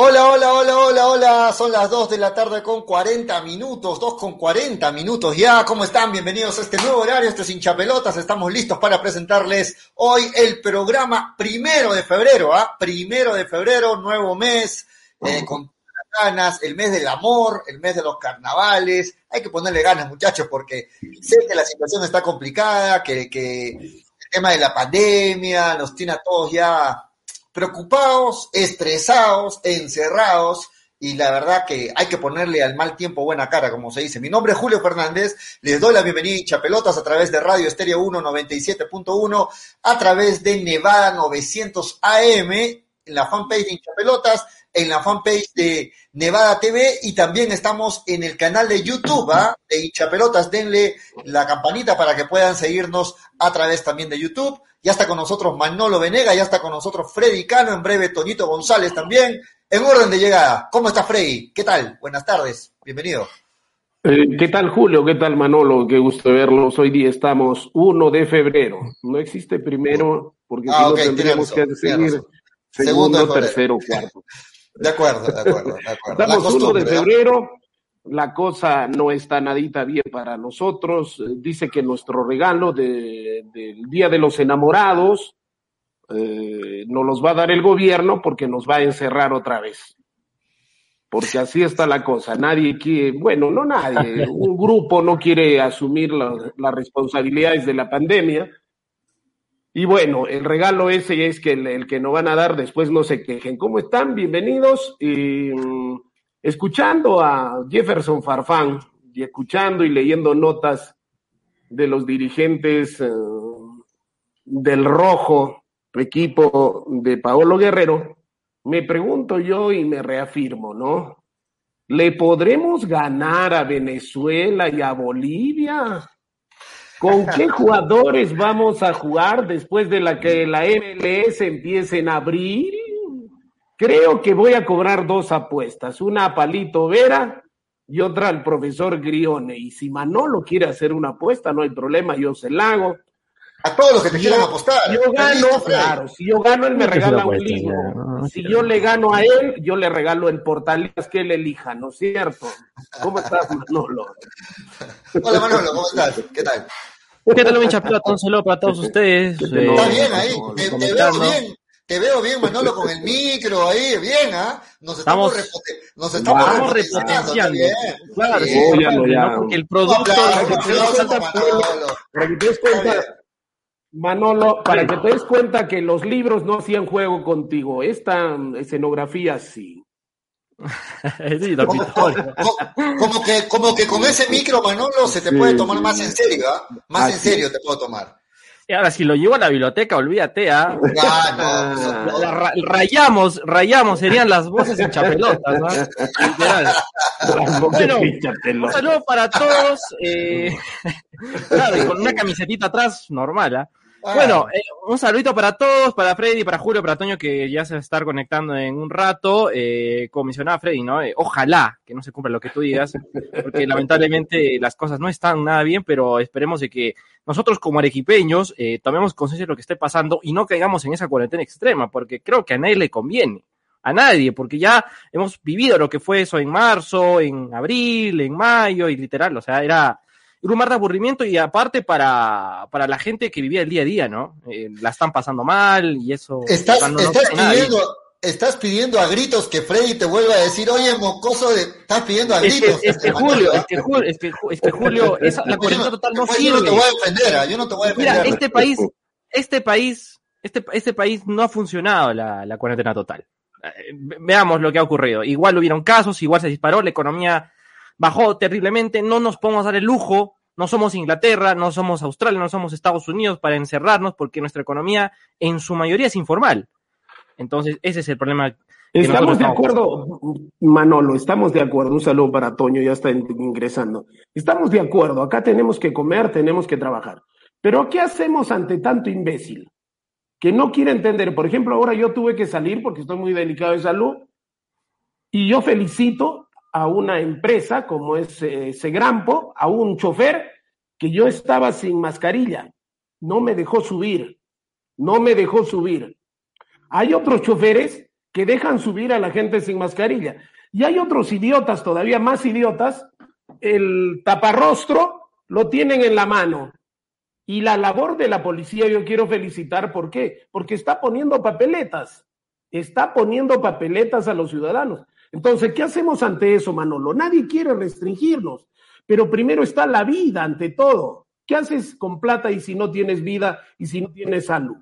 Hola, hola, hola, hola, hola. Son las 2 de la tarde con 40 minutos, 2 con 40 minutos ya. ¿Cómo están? Bienvenidos a este nuevo horario, este es hinchapelotas. Estamos listos para presentarles hoy el programa primero de febrero, ¿ah? Primero de febrero, nuevo mes, eh, con ganas, el mes del amor, el mes de los carnavales. Hay que ponerle ganas, muchachos, porque sé que la situación está complicada, que, que el tema de la pandemia nos tiene a todos ya preocupados, estresados, encerrados, y la verdad que hay que ponerle al mal tiempo buena cara, como se dice. Mi nombre es Julio Fernández, les doy la bienvenida a Pelotas a través de Radio Estéreo 1 97.1, a través de Nevada 900 AM, en la fanpage de Hinchapelotas, en la fanpage de Nevada TV y también estamos en el canal de YouTube ¿ah? de Hinchapelotas. Denle la campanita para que puedan seguirnos a través también de YouTube. Ya está con nosotros Manolo Venega, ya está con nosotros Freddy Cano, en breve Toñito González también. En orden de llegada, ¿cómo está Freddy? ¿Qué tal? Buenas tardes, bienvenido. Eh, ¿Qué tal Julio? ¿Qué tal Manolo? Qué gusto verlos. Hoy día estamos 1 de febrero. No existe primero porque Ah, si no tendríamos que seguir. Segundo tercero, cuarto. De acuerdo, de acuerdo, de acuerdo. Estamos 1 de febrero. La cosa no está nadita bien para nosotros. Eh, Dice que nuestro regalo de- del Día de los Enamorados eh, nos los va a dar el gobierno porque nos va a encerrar otra vez. Porque así está la cosa. Nadie quiere, bueno, no nadie, un grupo no quiere asumir la- las responsabilidades de la pandemia. Y bueno, el regalo ese es que el, el que nos van a dar después no se quejen. ¿Cómo están? Bienvenidos. Y, mm, escuchando a Jefferson Farfán y escuchando y leyendo notas de los dirigentes eh, del rojo equipo de Paolo Guerrero, me pregunto yo y me reafirmo, ¿no? ¿Le podremos ganar a Venezuela y a Bolivia? ¿Con qué jugadores vamos a jugar después de la que la MLS empiece en abril? Creo que voy a cobrar dos apuestas, una a Palito Vera y otra al profesor Grione. Y si Manolo quiere hacer una apuesta, no hay problema, yo se la hago. A todos los que te quieran apostar. Yo ¿Estás gano, claro, si yo gano, él me regala un libro. ya, no, no Si yo le gano a él, yo le regalo el portalías que él elija, ¿no es cierto? ¿Cómo estás, Manolo? Hola Manolo, ¿cómo estás? ¿Qué tal? ¿Qué tal, mi chapelota? Un saludo para todos ustedes. ¿Qué te eh, ¿Estás bien ahí? Te, te veo bien. Te veo bien, Manolo, con el micro ahí, bien, ¿ah? Nos estamos, nos estamos, repotenciando. Claro, Sí. sí, el producto... aplauso, para que te des cuenta, Manolo. Para que te des cuenta, bien. Manolo, para que te des cuenta que los libros no hacían juego contigo. Esta escenografía sí. Sí, Como, como- como que, como que con ese micro, Manolo, se te Sí, puede tomar sí. más en serio, ¿ah? Más en serio te puedo tomar. Y ahora, si lo llevo a la biblioteca, olvídate, ¿ah? Ah, no, ra- rayamos, rayamos, serían las voces en chapelotas, ¿no? Literal. Bueno, Un saludo para todos. eh, claro, y con una camisetita atrás, normal, ¿ah? Ah, Bueno, eh, un saludito para todos, para Freddy, para Julio, para Toño, que ya se va a estar conectando en un rato. Eh, como mencionaba Freddy, ¿no? Eh, ojalá que no se cumpla lo que tú digas, porque lamentablemente las cosas no están nada bien, pero esperemos de que nosotros como arequipeños eh, tomemos conciencia de lo que esté pasando y no caigamos en esa cuarentena extrema, porque creo que a nadie le conviene. A nadie, porque ya hemos vivido lo que fue eso en marzo, en abril, en mayo, y literal, o sea, era era un mar de aburrimiento y aparte para, para la gente que vivía el día a día, ¿no? Eh, la están pasando mal y eso. Estás, no- no estás pidiendo, estás pidiendo a gritos que Freddy te vuelva a decir, oye, mocoso, de... estás pidiendo a Es que, gritos. es que Julio, es que Julio, es que, Ju- es que Julio, esa- la Yo cuarentena total no yo no te sirve. voy a defender, ¿ah? yo no te voy a defender. Mira, este país, este país, este, este país no ha funcionado la, la cuarentena total. Eh, ve- Veamos lo que ha ocurrido. Igual hubieron casos, igual se disparó, la economía bajó terriblemente, no nos podemos dar el lujo, no somos Inglaterra, no somos Australia, no somos Estados Unidos para encerrarnos porque nuestra economía en su mayoría es informal. Entonces, ese es el problema. Estamos de acuerdo, Manolo, estamos de acuerdo. Un saludo para Toño, ya está in- ingresando. Estamos de acuerdo, acá tenemos que comer, tenemos que trabajar. Pero ¿qué hacemos ante tanto imbécil? Que no quiere entender. Por ejemplo, ahora yo tuve que salir porque estoy muy delicado de salud y yo felicito a una empresa como es eh, Segrampo, a un chofer que yo estaba sin mascarilla. No me dejó subir, no me dejó subir. Hay otros choferes que dejan subir a la gente sin mascarilla. Y hay otros idiotas, todavía más idiotas, el taparrostro lo tienen en la mano. Y la labor de la policía yo quiero felicitar, ¿por qué? Porque está poniendo papeletas, está poniendo papeletas a los ciudadanos. Entonces, ¿qué hacemos ante eso, Manolo? Nadie quiere restringirnos, pero primero está la vida ante todo. ¿Qué haces con plata y si no tienes vida y si no tienes salud?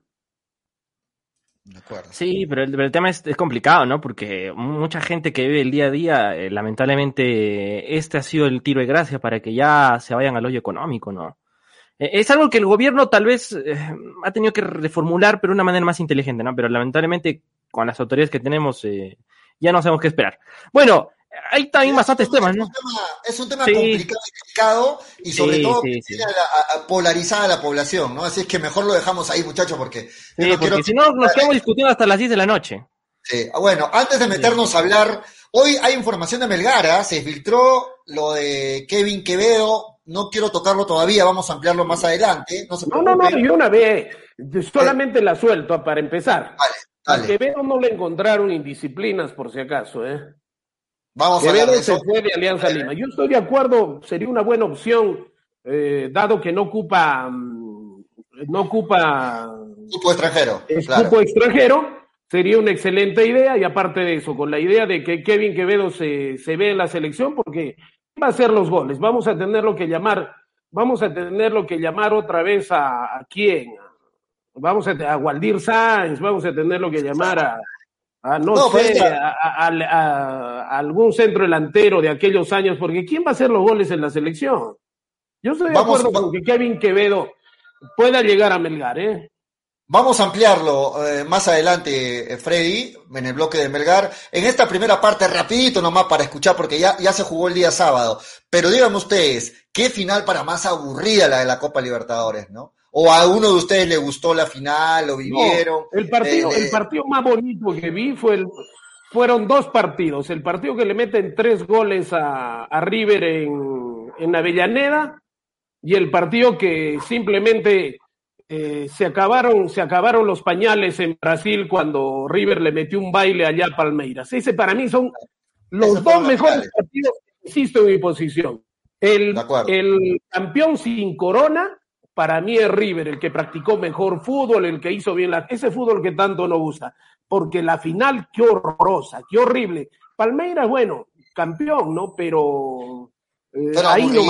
Sí, pero el, tema es, complicado, ¿no? Porque mucha gente que vive el día a día, eh, lamentablemente, este ha sido el tiro de gracia para que ya se vayan al hoyo económico, ¿no? Eh, es algo que el gobierno tal vez eh, ha tenido que reformular, pero de una manera más inteligente, ¿no? Pero lamentablemente, con las autoridades que tenemos, ya no sabemos qué esperar. Bueno, hay también bastantes temas, ¿no? Es un tema, complicado, y sobre todo polarizada la población, ¿no? Así es que mejor lo dejamos ahí, muchachos, porque, porque si no nos quedamos discutiendo hasta las 10 de la noche. Sí, ah, bueno, antes de meternos a hablar, hoy hay información de Melgara, se filtró lo de Kevin Quevedo, no quiero tocarlo todavía, vamos a ampliarlo más adelante. No, no, no, yo una vez, solamente la suelto para empezar. Vale, dale. A Quevedo no le encontraron indisciplinas, por si acaso, ¿eh? Vamos a ver se fue de Alianza Lima. Yo estoy de acuerdo, sería una buena opción, eh, dado que no ocupa, mm, no ocupa cupo extranjero. extranjero, sería una excelente idea. Y aparte de eso, con la idea de que Kevin Quevedo se, se ve en la selección, porque va a hacer los goles. Vamos a tener lo que llamar, vamos a tener lo que llamar otra vez a, a quién. Vamos a, a Waldir Sáenz, vamos a tener lo que llamar a Ah, no, sé, a, algún centro delantero de aquellos años, porque ¿quién va a hacer los goles en la selección? Yo estoy de acuerdo con que Kevin Quevedo pueda llegar a Melgar, ¿eh? Vamos a ampliarlo eh, más adelante, eh, Freddy, en el bloque de Melgar. En esta primera parte, rapidito nomás para escuchar, porque ya, ya se jugó el día sábado. Pero díganme ustedes, ¿qué final para más aburrida la de la Copa Libertadores, no? O a uno de ustedes le gustó la final, lo vivieron. el partido, eh, el partido más bonito que vi fue el, fueron dos partidos. El partido que le meten tres goles a, River en, en, Avellaneda y el partido que simplemente eh, se acabaron, se acabaron los pañales en Brasil cuando River le metió un baile allá a Palmeiras. Ese para mí son los dos mejores partidos, insisto en mi posición. El, el campeón sin corona para mí es River el que practicó mejor fútbol, el que hizo bien la, ese fútbol que tanto nos gusta, porque la final qué horrorosa, qué horrible. Palmeiras, bueno, campeón, ¿no? Pero, eh, ahí no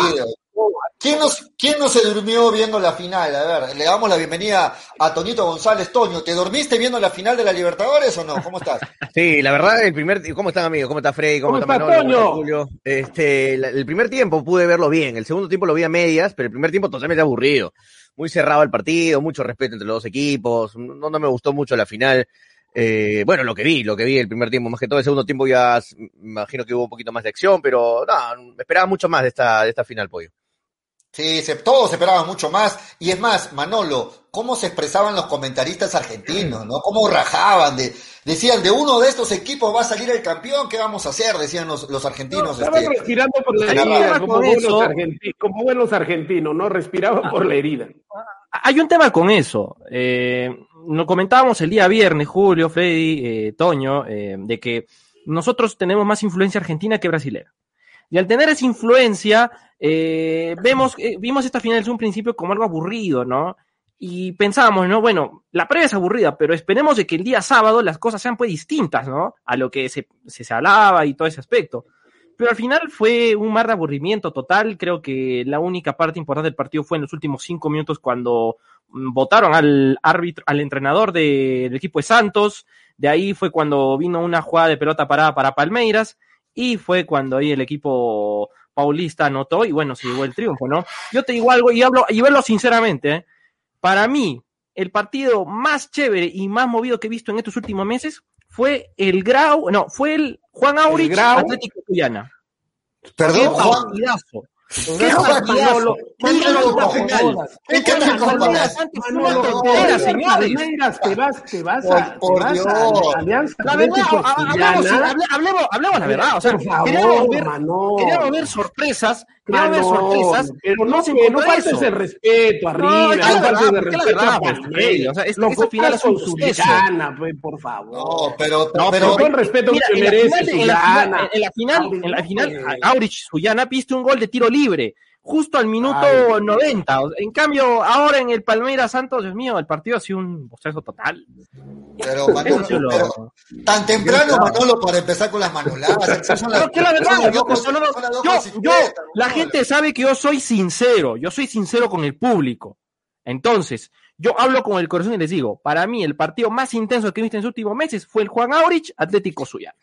¿Quién, nos, ¿Quién no se durmió viendo la final? A ver, le damos la bienvenida a Toñito González. Toño, ¿te dormiste viendo la final de la Libertadores o no? ¿Cómo estás? Sí, la verdad, el primer ¿cómo están amigos? ¿Cómo está Freddy? ¿Cómo, está Manolo? ¿Cómo Julio? Este, el primer tiempo pude verlo bien, el segundo tiempo lo vi a medias, pero el primer tiempo totalmente aburrido. Muy cerrado el partido, mucho respeto entre los dos equipos, no, no me gustó mucho la final. Eh, bueno, lo que vi, lo que vi el primer tiempo, más que todo el segundo tiempo ya me imagino que hubo un poquito más de acción, pero no, esperaba mucho más de esta, de esta final, Pollo. Sí, se, todos esperaban mucho más. Y es más, Manolo, cómo se expresaban los comentaristas argentinos, ¿no? Cómo rajaban, de, decían, de uno de estos equipos va a salir el campeón, ¿qué vamos a hacer? Decían los, los argentinos. estaban este, respirando por la herida, como buenos, argentinos, como buenos argentinos, ¿no? Respiraban por la herida. Hay un tema con eso. Eh, lo comentábamos el día viernes, Julio, Freddy, eh, Toño, eh, de que nosotros tenemos más influencia argentina que brasilera. Y al tener esa influencia, eh, vemos, eh, vimos esta final desde un principio como algo aburrido, ¿no? Y pensábamos, ¿no? Bueno, la previa es aburrida, pero esperemos de que el día sábado las cosas sean pues distintas, ¿no? A lo que se, se, hablaba y todo ese aspecto. Pero al final fue un mar de aburrimiento total. Creo que la única parte importante del partido fue en los últimos cinco minutos cuando mm, votaron al árbitro, al entrenador del equipo de Santos. De ahí fue cuando vino una jugada de pelota parada para Palmeiras y fue cuando ahí el equipo paulista anotó y bueno, se llevó el triunfo, ¿no? Yo te digo algo y hablo, y verlo sinceramente, ¿eh? para mí, el partido más chévere y más movido que he visto en estos últimos meses fue el Grau, no, fue el Juan Aurich Atlético Guyana. Perdón, Juan, ¿Qué Manolo? Te vas, te vas a. Alianza La verdad, hablemos, hablemos, la verdad. O sea, queríamos ver sorpresas creo de sorpresas. Pero no, se no faltes el respeto arriba, no, no faltes el respeto a Palmeiras. O sea, es, esa final es un suceso. Por favor. No, pero, no, pero, con respeto mira, que merece Suyana. En la final, en la final, Aurich Suyana piste un gol de tiro libre justo al minuto Ay, 90. En cambio, ahora en el Palmeiras Santos, Dios mío, el partido ha sido un proceso total. Pero, Manolo, pero tan temprano, Manolo, para empezar con las manoladas. Pero que la verdad, yo, yo, yo, la gente sabe que yo soy sincero, yo soy sincero con el público. Entonces, yo hablo con el corazón y les digo, para mí el partido más intenso que he visto en los últimos meses fue el Juan Aurich Atlético Suya.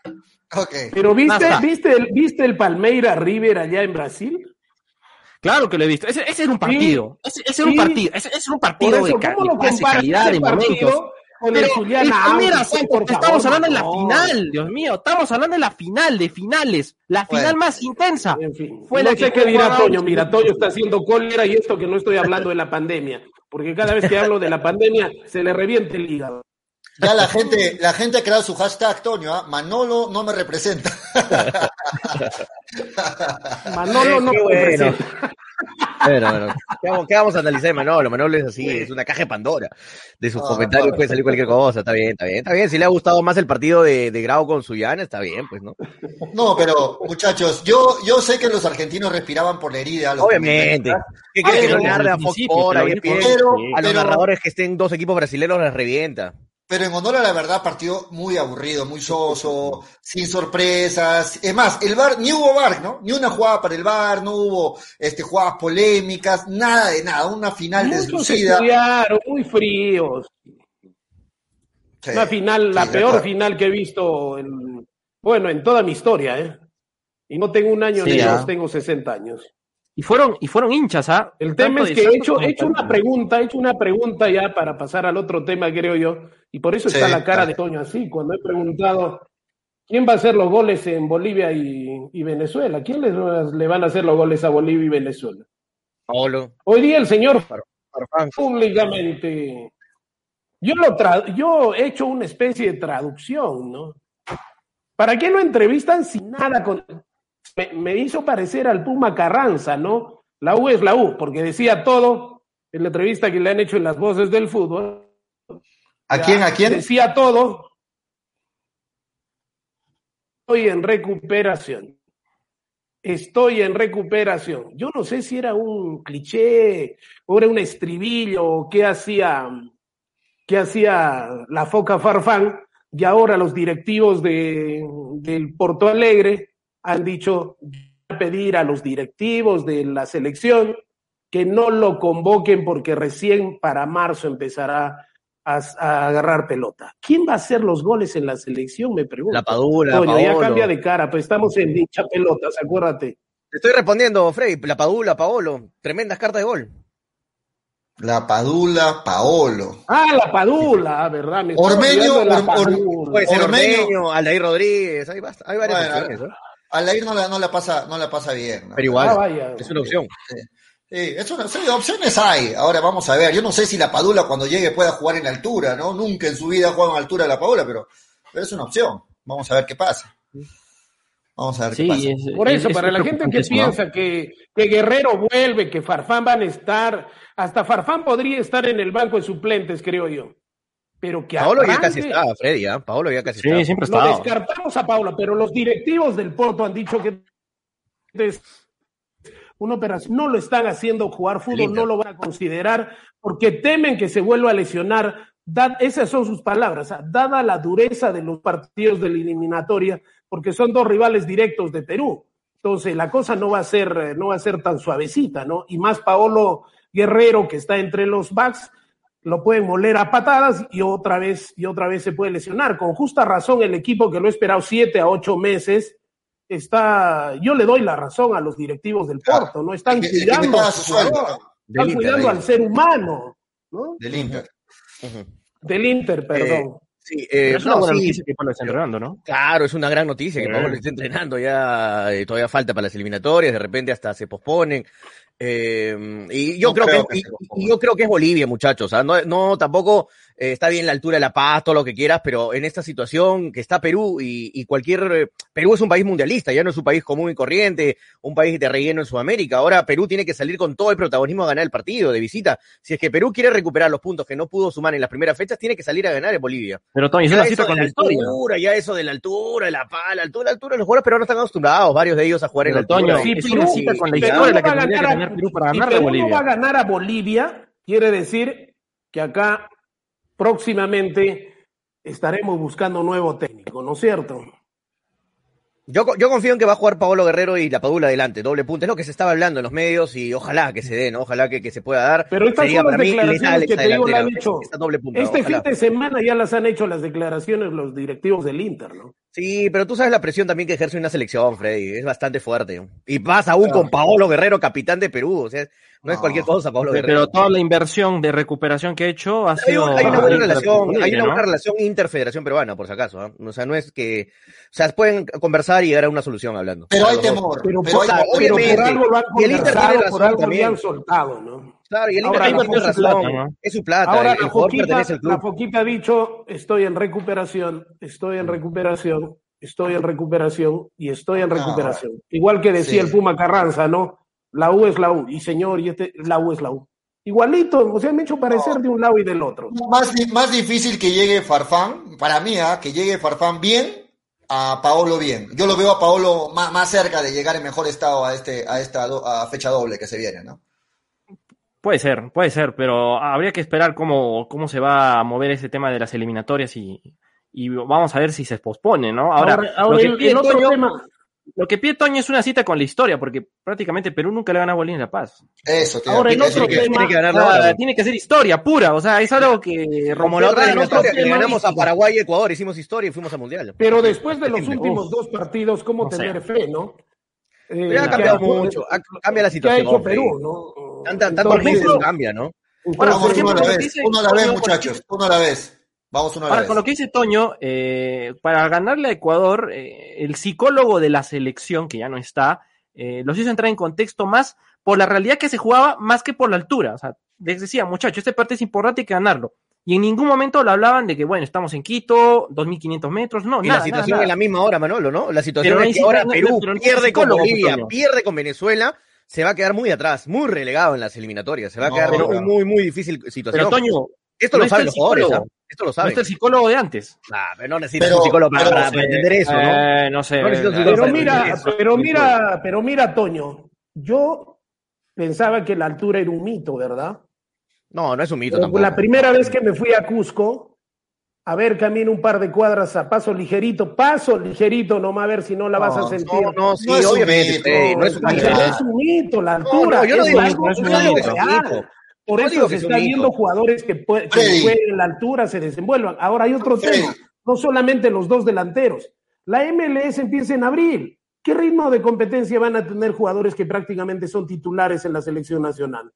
Okay. Pero viste, viste el, viste el Palmeira River allá en Brasil? Claro que lo he visto. Ese, ese era un partido. Sí, ese, ese era un partido. Ese, ese era un partido eso, de, ca de pase, calidad, de momentos. Con el Juliana mira, estamos hablando de la final, Dios mío, estamos hablando de la final, de finales, la final bueno, más intensa. En fin, fue no la sé que qué dirá Toño, mira, Toño está haciendo cólera y esto que no estoy hablando de la pandemia, porque cada vez que hablo de la pandemia se le reviente el hígado. Ya la gente, la gente ha creado su hashtag, Toño, ¿eh? Manolo no me representa. Manolo no me bueno. representa. Bueno, bueno. ¿Qué vamos, ¿Qué vamos, a analizar de Manolo? Manolo es así, es una caja de Pandora. De sus oh, comentarios no, puede salir cualquier cosa. Está bien, está bien, está bien. Si le ha gustado más el partido de, de Grau con Suyana, está bien, pues, ¿no? No, pero, muchachos, yo, yo sé que los argentinos respiraban por la herida. Obviamente. ¿Qué quiere que no le arde a Fox por ahí? Pero, a los narradores que estén dos equipos brasileños les revienta. Pero en honor a la verdad, partido muy aburrido, muy soso, sin sorpresas. Es más, el bar, ni hubo bar, ¿no? Ni una jugada para el bar, no hubo este, jugadas polémicas, nada de nada, una final Muchos deslucida. Muy fríos. Sí, una final, la peor claro. final que he visto, en, bueno, en toda mi historia, ¿eh? Y no tengo un año sí, ni dos, tengo 60 años. Y fueron, y fueron hinchas, ¿ah? El tema es que he hecho, he hecho una pregunta, he hecho una pregunta ya para pasar al otro tema, creo yo, y por eso está la cara de Toño así, cuando he preguntado quién va a hacer los goles en Bolivia y, y Venezuela, quién les, le van a hacer los goles a Bolivia y Venezuela. Paolo. Hoy día el señor públicamente, yo lo tra yo he hecho una especie de traducción, ¿no? ¿Para qué lo entrevistan sin nada con me, me, hizo parecer al Puma Carranza, ¿no? La U es la U, porque decía todo en la entrevista que le han hecho en las voces del fútbol. ¿A quién? ¿A quién? Decía todo. Estoy en recuperación. Estoy en recuperación. Yo no sé si era un cliché o era un estribillo o qué hacía, qué hacía la foca Farfán y ahora los directivos de, del Porto Alegre han dicho pedir a los directivos de la selección que no lo convoquen porque recién para marzo empezará a, a, agarrar pelota. ¿Quién va a hacer los goles en la selección? Me pregunto. La Padula. Bueno, ya cambia de cara, pues estamos en dicha pelotas, acuérdate. Te estoy respondiendo, Freddy. La Padula, Paolo. Tremendas cartas de gol. La Padula, Paolo. Ah, la Padula, ¿verdad? Me Ormeño, la or, or, Puede ser Ormeño, Ormeño Aldair Rodríguez. Hay, hay varias bueno, opciones. Alair no la, no la pasa, no la pasa bien. ¿no? Pero igual, ah, vaya, es una opción. Sí. Sí, es una, sí, opciones hay. Ahora vamos a ver. Yo no sé si la Padula cuando llegue pueda jugar en altura, ¿no? Nunca en su vida ha jugado en altura la Padula, pero, pero es una opción. Vamos a ver qué pasa. Vamos a ver sí, qué pasa. Es, Por eso, es, para es la gente que piensa que, que, Guerrero vuelve, que Farfán van a estar, hasta Farfán podría estar en el banco de suplentes, creo yo. Pero que Paolo arranque, ya casi está, Freddy, ¿eh? Paolo ya casi sí, está. siempre está. Lo descartamos a Paolo, pero los directivos del Porto han dicho que una operación no lo están haciendo jugar fútbol, no lo van a considerar porque temen que se vuelva a lesionar. Dad, esas son sus palabras, ¿ah? dada la dureza de los partidos de la eliminatoria, porque son dos rivales directos de Perú. Entonces, la cosa no va a ser, no va a ser tan suavecita, ¿no? Y más Paolo Guerrero, que está entre los backs, lo pueden moler a patadas y otra vez y otra vez se puede lesionar. Con justa razón el equipo que lo ha esperado siete a ocho meses está, yo le doy la razón a los directivos del Porto, ¿no? Están cuidando, a su jugador, están Inter, cuidando al ser humano, ¿no? Del Inter. Uh -huh. Del Inter, perdón. Eh, Sí, eh, es una no, buena sí, noticia que Pablo esté entrenando, ¿no? Claro, es una gran noticia que Pablo esté entrenando, ya eh, todavía falta para las eliminatorias, de repente hasta se posponen. Eh, y yo creo, que, yo creo que es Bolivia, muchachos. ¿ah? No, no, tampoco eh, está bien la altura de La Paz, todo lo que quieras, pero en esta situación que está Perú y, cualquier... Eh, Perú es un país mundialista, ya no es un país común y corriente, un país de relleno en Sudamérica. Ahora Perú tiene que salir con todo el protagonismo a ganar el partido de visita. Si es que Perú quiere recuperar los puntos que no pudo sumar en las primeras fechas, tiene que salir a ganar en Bolivia. Pero Tony, es una cita con la, altura. Ya eso de la altura, de la pala, la altura, la altura, los jugadores peruanos están acostumbrados, varios de ellos a jugar en la altura. Sí, es una cita con la historia la que tendría que tener Perú para ganar a Bolivia. va a ganar a Bolivia, quiere decir que acá próximamente estaremos buscando un nuevo técnico, ¿no es cierto? Yo, yo confío en que va a jugar Paolo Guerrero y la Padula adelante, doble punto. Es lo que se estaba hablando en los medios y ojalá que se dé, Ojalá que, que se pueda dar. Pero estas son las declaraciones que te digo, la han hecho. este fin de semana ya las han hecho las declaraciones los directivos del Inter, ¿no? Sí, pero tú sabes la presión también que ejerce una selección, Freddy. Es bastante fuerte. Y vas aún con Paolo Guerrero, capitán de Perú. O sea, no, es cualquier cosa, Pablo Guerrero. Pero toda la inversión de recuperación que ha hecho ha sido. Hay una buena relación, hay una buena relación interfederación peruana, por si acaso. ¿ah? O sea, no es que. O sea, pueden conversar y llegar a una solución hablando. Pero hay temor. Pero, pero, obviamente, por algo lo han y el Inter tiene razón por algo también. han soltado, ¿no? Claro, y el Inter tiene razón. Es su plata. Ahora, la, Foquita, la Foquita ha dicho: estoy en recuperación, estoy en recuperación, estoy en recuperación y estoy en recuperación. Igual que decía el Puma Carranza, ¿no? La U es la U, y señor, y este, la U es la U. Igualito, o sea, me he hecho parecer de un lado y del otro. Más, más difícil que llegue Farfán, para mí, ¿ah? que llegue Farfán bien, a Paolo bien. Yo lo veo a Paolo más, más cerca de llegar en mejor estado a, este, a esta a fecha doble que se viene, ¿no? Puede ser, puede ser, pero habría que esperar cómo, cómo se va a mover ese tema de las eliminatorias y, y vamos a ver si se pospone, ¿no? Ahora, lo, que el, otro tema, lo que pide Toño es una cita con la historia, porque prácticamente Perú nunca le gana a Bolivia en La Paz. Eso, tío, Ahora, el otro que, tema, tiene que, ganar tiene que ser historia pura, o sea, es algo que... Como la otra historia, que ganamos a Paraguay y Ecuador, hicimos historia y fuimos a Mundial. Pero después de los últimos dos partidos, ¿cómo tener fe, no? Eh, ha cambiado mucho, cambia la situación. ¿Qué ha hecho Perú, no? Meses cambia, ¿no? Bueno, uno a la vez, uno a la vez, muchachos, uno a la vez. Vamos una Ahora, con lo que dice Toño, eh, para ganarle a Ecuador, eh, el psicólogo de la selección, que ya no está, eh, los hizo entrar en contexto más por la realidad que se jugaba más que por la altura. O sea, les decía, muchachos, este partido es importante hay que ganarlo. Y en ningún momento lo hablaban de que, bueno, estamos en Quito, 2.500 metros, no, y la situación es la misma hora, Manolo, ¿no? La situación es que ahora Perú pierde con Bolivia, pierde con Venezuela, se va a quedar muy atrás, muy relegado en las eliminatorias, se va a quedar muy, muy, muy difícil situación. Pero Toño, esto lo saben los jugadores, ¿ah? Esto lo sabe. No es el psicólogo de antes. Ah, pero no necesitas un psicólogo para, entender eso, ¿no? Eh, no sé. pero mira, pero mira, pero mira, Toño, yo pensaba que la altura era un mito, ¿verdad? No, no es un mito tampoco. La primera vez que me fui a Cusco, a ver, camino un par de cuadras a paso ligerito, paso ligerito, nomás a ver si no la vas a sentir. No, no, sí, obviamente. no es un mito. No es un mito, la altura. yo no digo, es, es, un mito. Por eso se están viendo jugadores que, pueden, en la altura, se desenvuelvan. Ahora hay otro tema, no solamente los dos delanteros. La MLS empieza en abril. ¿Qué ritmo de competencia van a tener jugadores que prácticamente son titulares en la selección nacional?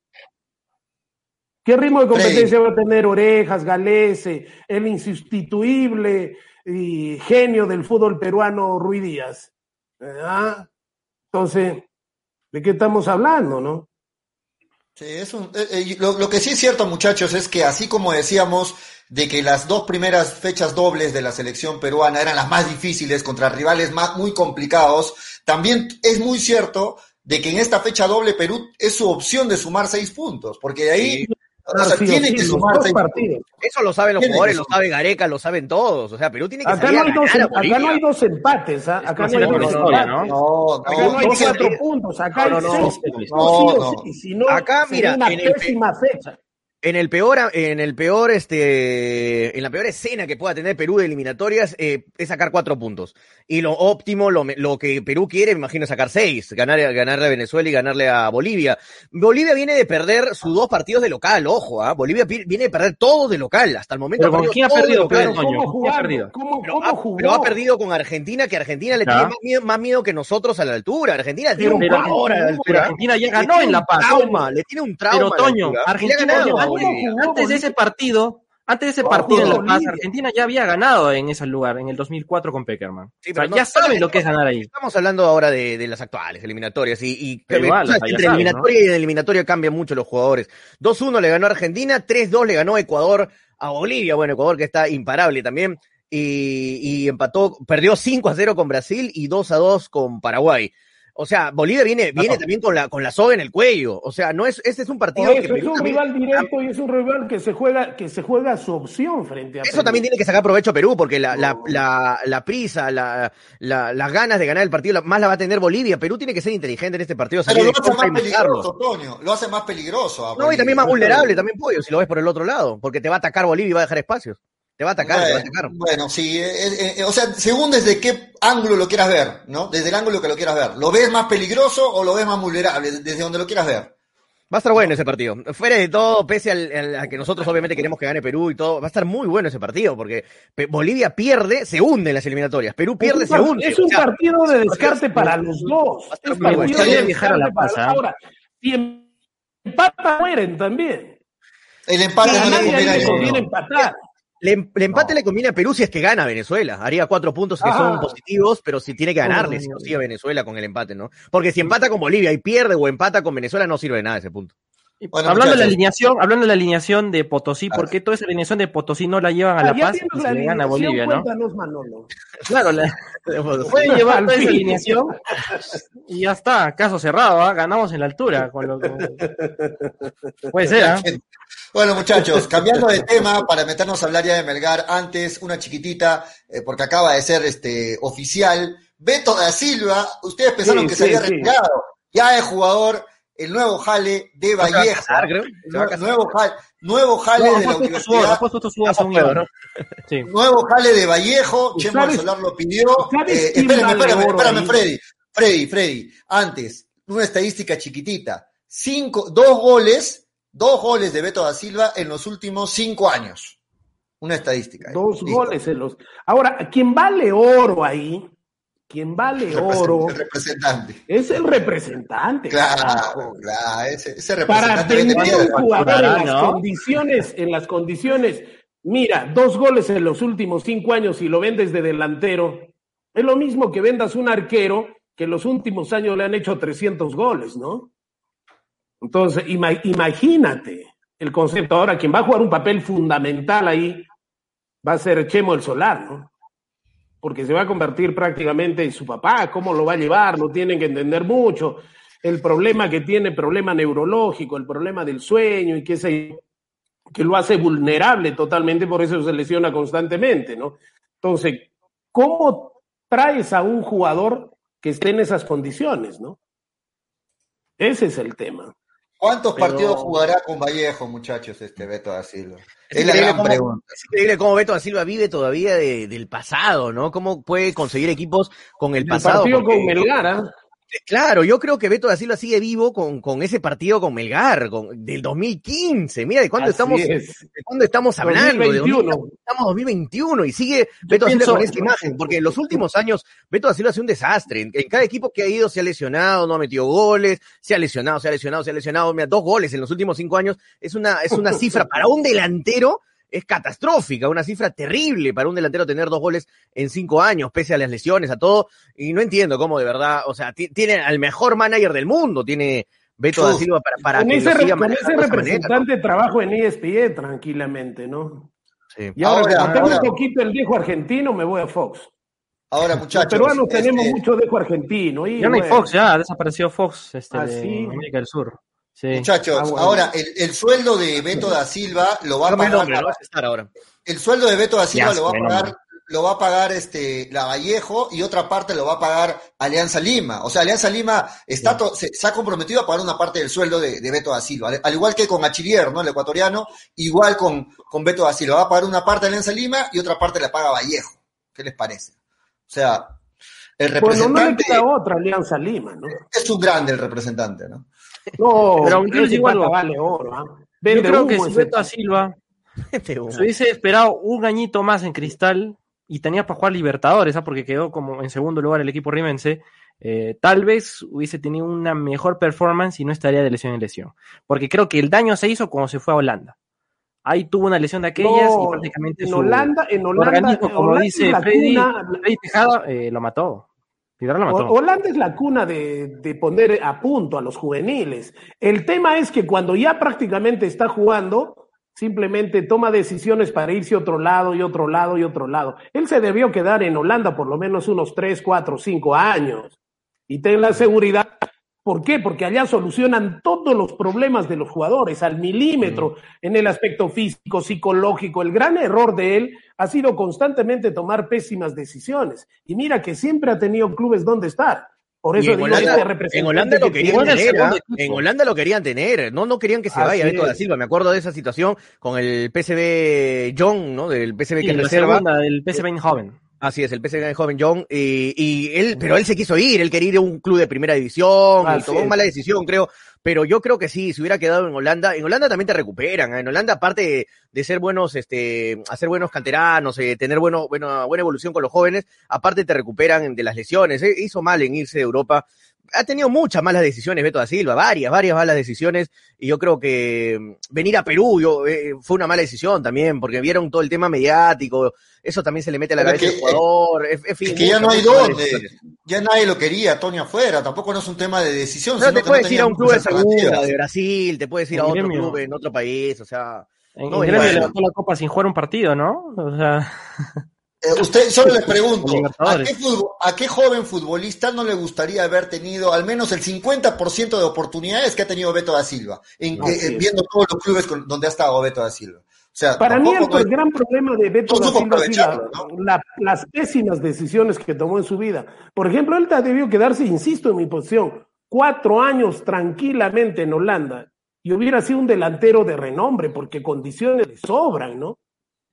¿Qué ritmo de competencia va a tener Orejas, Galese, el insustituible y genio del fútbol peruano Rui Díaz? ¿Ah? Entonces, ¿de qué estamos hablando, no? Sí, es un, eh, eh, lo, que sí es cierto, muchachos, es que así como decíamos de que las dos primeras fechas dobles de la selección peruana eran las más difíciles contra rivales más, muy complicados, también es muy cierto de que en esta fecha doble Perú es su opción de sumar seis puntos, porque de ahí o sea, tienen que sumar partidos. Eso lo saben los jugadores, lo sabe Gareca, lo saben todos. O sea, Perú tiene que acá no hay dos, Acá no hay dos empates, ¿ah? Acá no hay dos empates. ¿no? acá no hay cuatro puntos, acá hay seis. Acá, mira, una pésima fecha en el peor, en el peor, este, en la peor escena que pueda tener Perú de eliminatorias eh, es sacar cuatro puntos. Y lo óptimo, lo, lo, que Perú quiere, me imagino, es sacar seis, ganar, ganarle a Venezuela y ganarle a Bolivia. Bolivia viene de perder sus dos partidos de local, ojo, ¿ah? Bolivia viene de perder todo de local, hasta el momento. Pero quién ha perdido, Pedro, ¿Cómo, ha perdido? ¿Cómo, pero, ha, pero, ha, perdido con Argentina, que Argentina le tiene más miedo, más miedo, que nosotros a la altura. Argentina tiene un trauma. Argentina ya ganó en La Paz. Trauma, le tiene un trauma. Pero Toño, Argentina, antes de ese partido, Antes de ese partido en La Paz, Argentina ya había ganado en ese lugar, en el 2004 con Peckerman. o sea, ya saben lo que es ganar ahí. Estamos hablando ahora de, las actuales eliminatorias y, y entre eliminatoria y eliminatoria cambian mucho los jugadores. 2-1 le ganó a Argentina, 3-2 le ganó a Ecuador a Bolivia, bueno, Ecuador que está imparable también, y, y empató, perdió 5-0 con Brasil y 2-2 con Paraguay. O sea, Bolivia viene, viene también con la, con la soga en el cuello. O sea, no es, este es un partido que es un rival directo y es un rival que se juega, que se juega su opción frente a Eso también tiene que sacar provecho a Perú, porque la, la, la, la prisa, la, las ganas de ganar el partido, más la va a tener Bolivia. Perú tiene que ser inteligente en este partido. Pero lo hace más peligroso, Toño. Lo hace más peligroso. no, y también más vulnerable, también Pollo, si lo ves por el otro lado, porque te va a atacar Bolivia y va a dejar espacios. Te va a atacar, bueno, te va a atacar. Bueno, sí, eh, eh, eh, o sea, según desde qué ángulo lo quieras ver, ¿no? Desde el ángulo que lo quieras ver. ¿Lo ves más peligroso o lo ves más vulnerable? Desde donde lo quieras ver. Va a estar bueno ese partido. Fuera de todo, pese al, a que nosotros obviamente queremos que gane Perú y todo, va a estar muy bueno ese partido, porque Bolivia pierde, se hunde en las eliminatorias. Perú pierde, se hunde. Es un partido de descarte para los dos. Es un partido de descarte para Ahora, si empatan, mueren también. El empate no le conviene empatar. Le, el empate le conviene a Perú si es que gana Venezuela. Haría cuatro puntos que son ah. positivos, pero si tiene que ganarle, si no sigue Venezuela con el empate, ¿no? Porque si empata con Bolivia y pierde o empata con Venezuela, no sirve de nada ese punto. hablando de la alineación, hablando de la alineación de Potosí, ¿por qué toda esa alineación de Potosí no la llevan a La Paz y se le gana a Bolivia, no? Claro, la, pueden llevar toda esa alineación y ya está, caso cerrado, ¿ah? ganamos en la altura. Con lo, Puede ser, ¿ah? Bueno, muchachos, cambiando de tema para meternos a hablar ya de Melgar, antes una chiquitita, eh, porque acaba de ser este oficial. Beto da Silva, ustedes pensaron que se había retirado. Ya es jugador, el nuevo jale de Vallejo. nuevo jale, nuevo jale de la universidad. Nuevo jale de Vallejo, Chemo Solar lo pidió. Eh, espérame, espérame, espérame, Freddy. Freddy, Freddy, antes, una estadística chiquitita. Cinco, dos goles Dos goles de Beto da Silva en los últimos cinco años. Una estadística. ¿eh? Dos goles en los. Ahora, quien vale oro ahí, quien vale oro. El representante. Es el representante. Claro, claro. Ese, representante. Para tener un jugador en las condiciones, en las condiciones. Mira, dos goles en los últimos cinco años y lo vendes de delantero. Es lo mismo que vendas un arquero que en los últimos años le han hecho 300 goles, ¿no? Entonces, imagínate el concepto. Ahora, quien va a jugar un papel fundamental ahí va a ser Chemo el Solar, ¿no? Porque se va a convertir prácticamente en su papá. ¿Cómo lo va a llevar? No tienen que entender mucho. El problema que tiene, problema neurológico, el problema del sueño y que, se, que lo hace vulnerable totalmente, por eso se lesiona constantemente, ¿no? Entonces, ¿cómo traes a un jugador que esté en esas condiciones, ¿no? Ese es el tema. ¿Cuántos partidos jugará con Vallejo, muchachos, este Beto da Silva? Es, increíble cómo, es increíble cómo Beto da Silva vive todavía del pasado, ¿no? Cómo puede conseguir equipos con el, pasado. Partido con Melgar, ¿ah? Claro, yo creo que Beto da Silva sigue vivo con, con ese partido con Melgar, con, del 2015. Mira, ¿de cuándo estamos, de cuándo estamos hablando? 2021. De estamos 2021 y sigue Beto da Silva con esta imagen, porque en los últimos años Beto da Silva ha sido un desastre. En, cada equipo que ha ido se ha lesionado, no ha metido goles, se ha lesionado, se ha lesionado, se ha lesionado. Mira, dos goles en los últimos cinco años es una, es una cifra para un delantero es catastrófica, una cifra terrible para un delantero tener dos goles en cinco años, pese a las lesiones, a todo. Y no entiendo cómo de verdad, o sea, tiene al mejor manager del mundo, tiene Beto da Silva para, para con que ese, con ese representante trabajo en ESPN tranquilamente, ¿no? Sí. Y ahora, ahora tengo un poquito el viejo argentino, me voy a Fox. Ahora, muchachos. Los peruanos tenemos este mucho dejo argentino. Y, ya no hay Fox, ya desapareció Fox este, ah, de América del Sur. Muchachos, ah, ahora el, sueldo de Beto da Silva lo va a pagar. ahora. El sueldo de Beto da Silva lo va a pagar, lo va a pagar este la Vallejo y otra parte lo va a pagar Alianza Lima. O sea, Alianza Lima está se, ha comprometido a pagar una parte del sueldo de, Beto da Silva. Al, igual que con Achillier, ¿no? El ecuatoriano, igual con, con Beto da Silva. Va a pagar una parte de Alianza Lima y otra parte la paga Vallejo. ¿Qué les parece? O sea, el representante. Bueno, no le queda otra Alianza Lima, ¿no? Es un grande el representante, ¿no? No, pero les digo algo. Vale oro, ¿ah? Yo creo que si Beto a Silva se hubiese esperado un añito más en Cristal y tenía para jugar Libertadores, ¿ah? porque quedó como en segundo lugar el equipo rimense, eh, tal vez hubiese tenido una mejor performance y no estaría de lesión en lesión. Porque creo que el daño se hizo cuando se fue a Holanda. ahí tuvo una lesión de aquellas y prácticamente en Holanda, en Holanda, organismo, como dice Freddy, Freddy Tejada, eh, lo mató. Mató. Holanda es la cuna de, de, poner a punto a los juveniles. El tema es que cuando ya prácticamente está jugando, simplemente toma decisiones para irse otro lado y otro lado y otro lado. Él se debió quedar en Holanda por lo menos unos 3, 4, 5 años. Y ten la seguridad ¿Por qué? Porque allá solucionan todos los problemas de los jugadores al milímetro en el aspecto físico, psicológico. El gran error de él ha sido constantemente tomar pésimas decisiones. Y mira que siempre ha tenido clubes donde estar. Por eso en, Holanda, este en Holanda lo querían tener, ¿ah? en Holanda lo querían tener, no, no querían que se vaya Beto da Silva. Me acuerdo de esa situación con el PSV John, ¿no? Del PSV que reserva. del PSV joven. Así es, el PSG joven John, y, y, él, pero él se quiso ir, él quería ir a un club de primera división, y tomó una mala decisión, creo, pero yo creo que sí, si hubiera quedado en Holanda, en Holanda también te recuperan, ¿eh? en Holanda aparte de, ser buenos, este, hacer buenos canteranos, eh, tener bueno, bueno, buena evolución con los jóvenes, aparte te recuperan de las lesiones, ¿eh? hizo mal en irse de Europa, ha tenido muchas malas decisiones Beto da Silva, varias, varias malas decisiones, y yo creo que mm, venir a Perú yo, eh, fue una mala decisión también, porque vieron todo el tema mediático, eso también se le mete a la cabeza al jugador. Es, que ya no hay dónde, ya nadie lo quería, Tony afuera, tampoco no es un tema de decisión. No, te puedes ir a un club de segunda, de Brasil, te puedes ir a otro club en otro país, o sea... En, no, Gremio le la copa sin jugar un partido, ¿no? O sea... Eh, usted, solo le pregunto, ¿a qué, joven futbolista no le gustaría haber tenido al menos el 50% de oportunidades que ha tenido Beto da Silva, en, viendo todos los clubes donde ha estado Beto da Silva? O sea, Para mí el, gran problema de Beto da Silva las pésimas decisiones que tomó en su vida. Por ejemplo, él debió quedarse, insisto en mi posición, cuatro años tranquilamente en Holanda y hubiera sido un delantero de renombre porque condiciones le sobran, ¿no?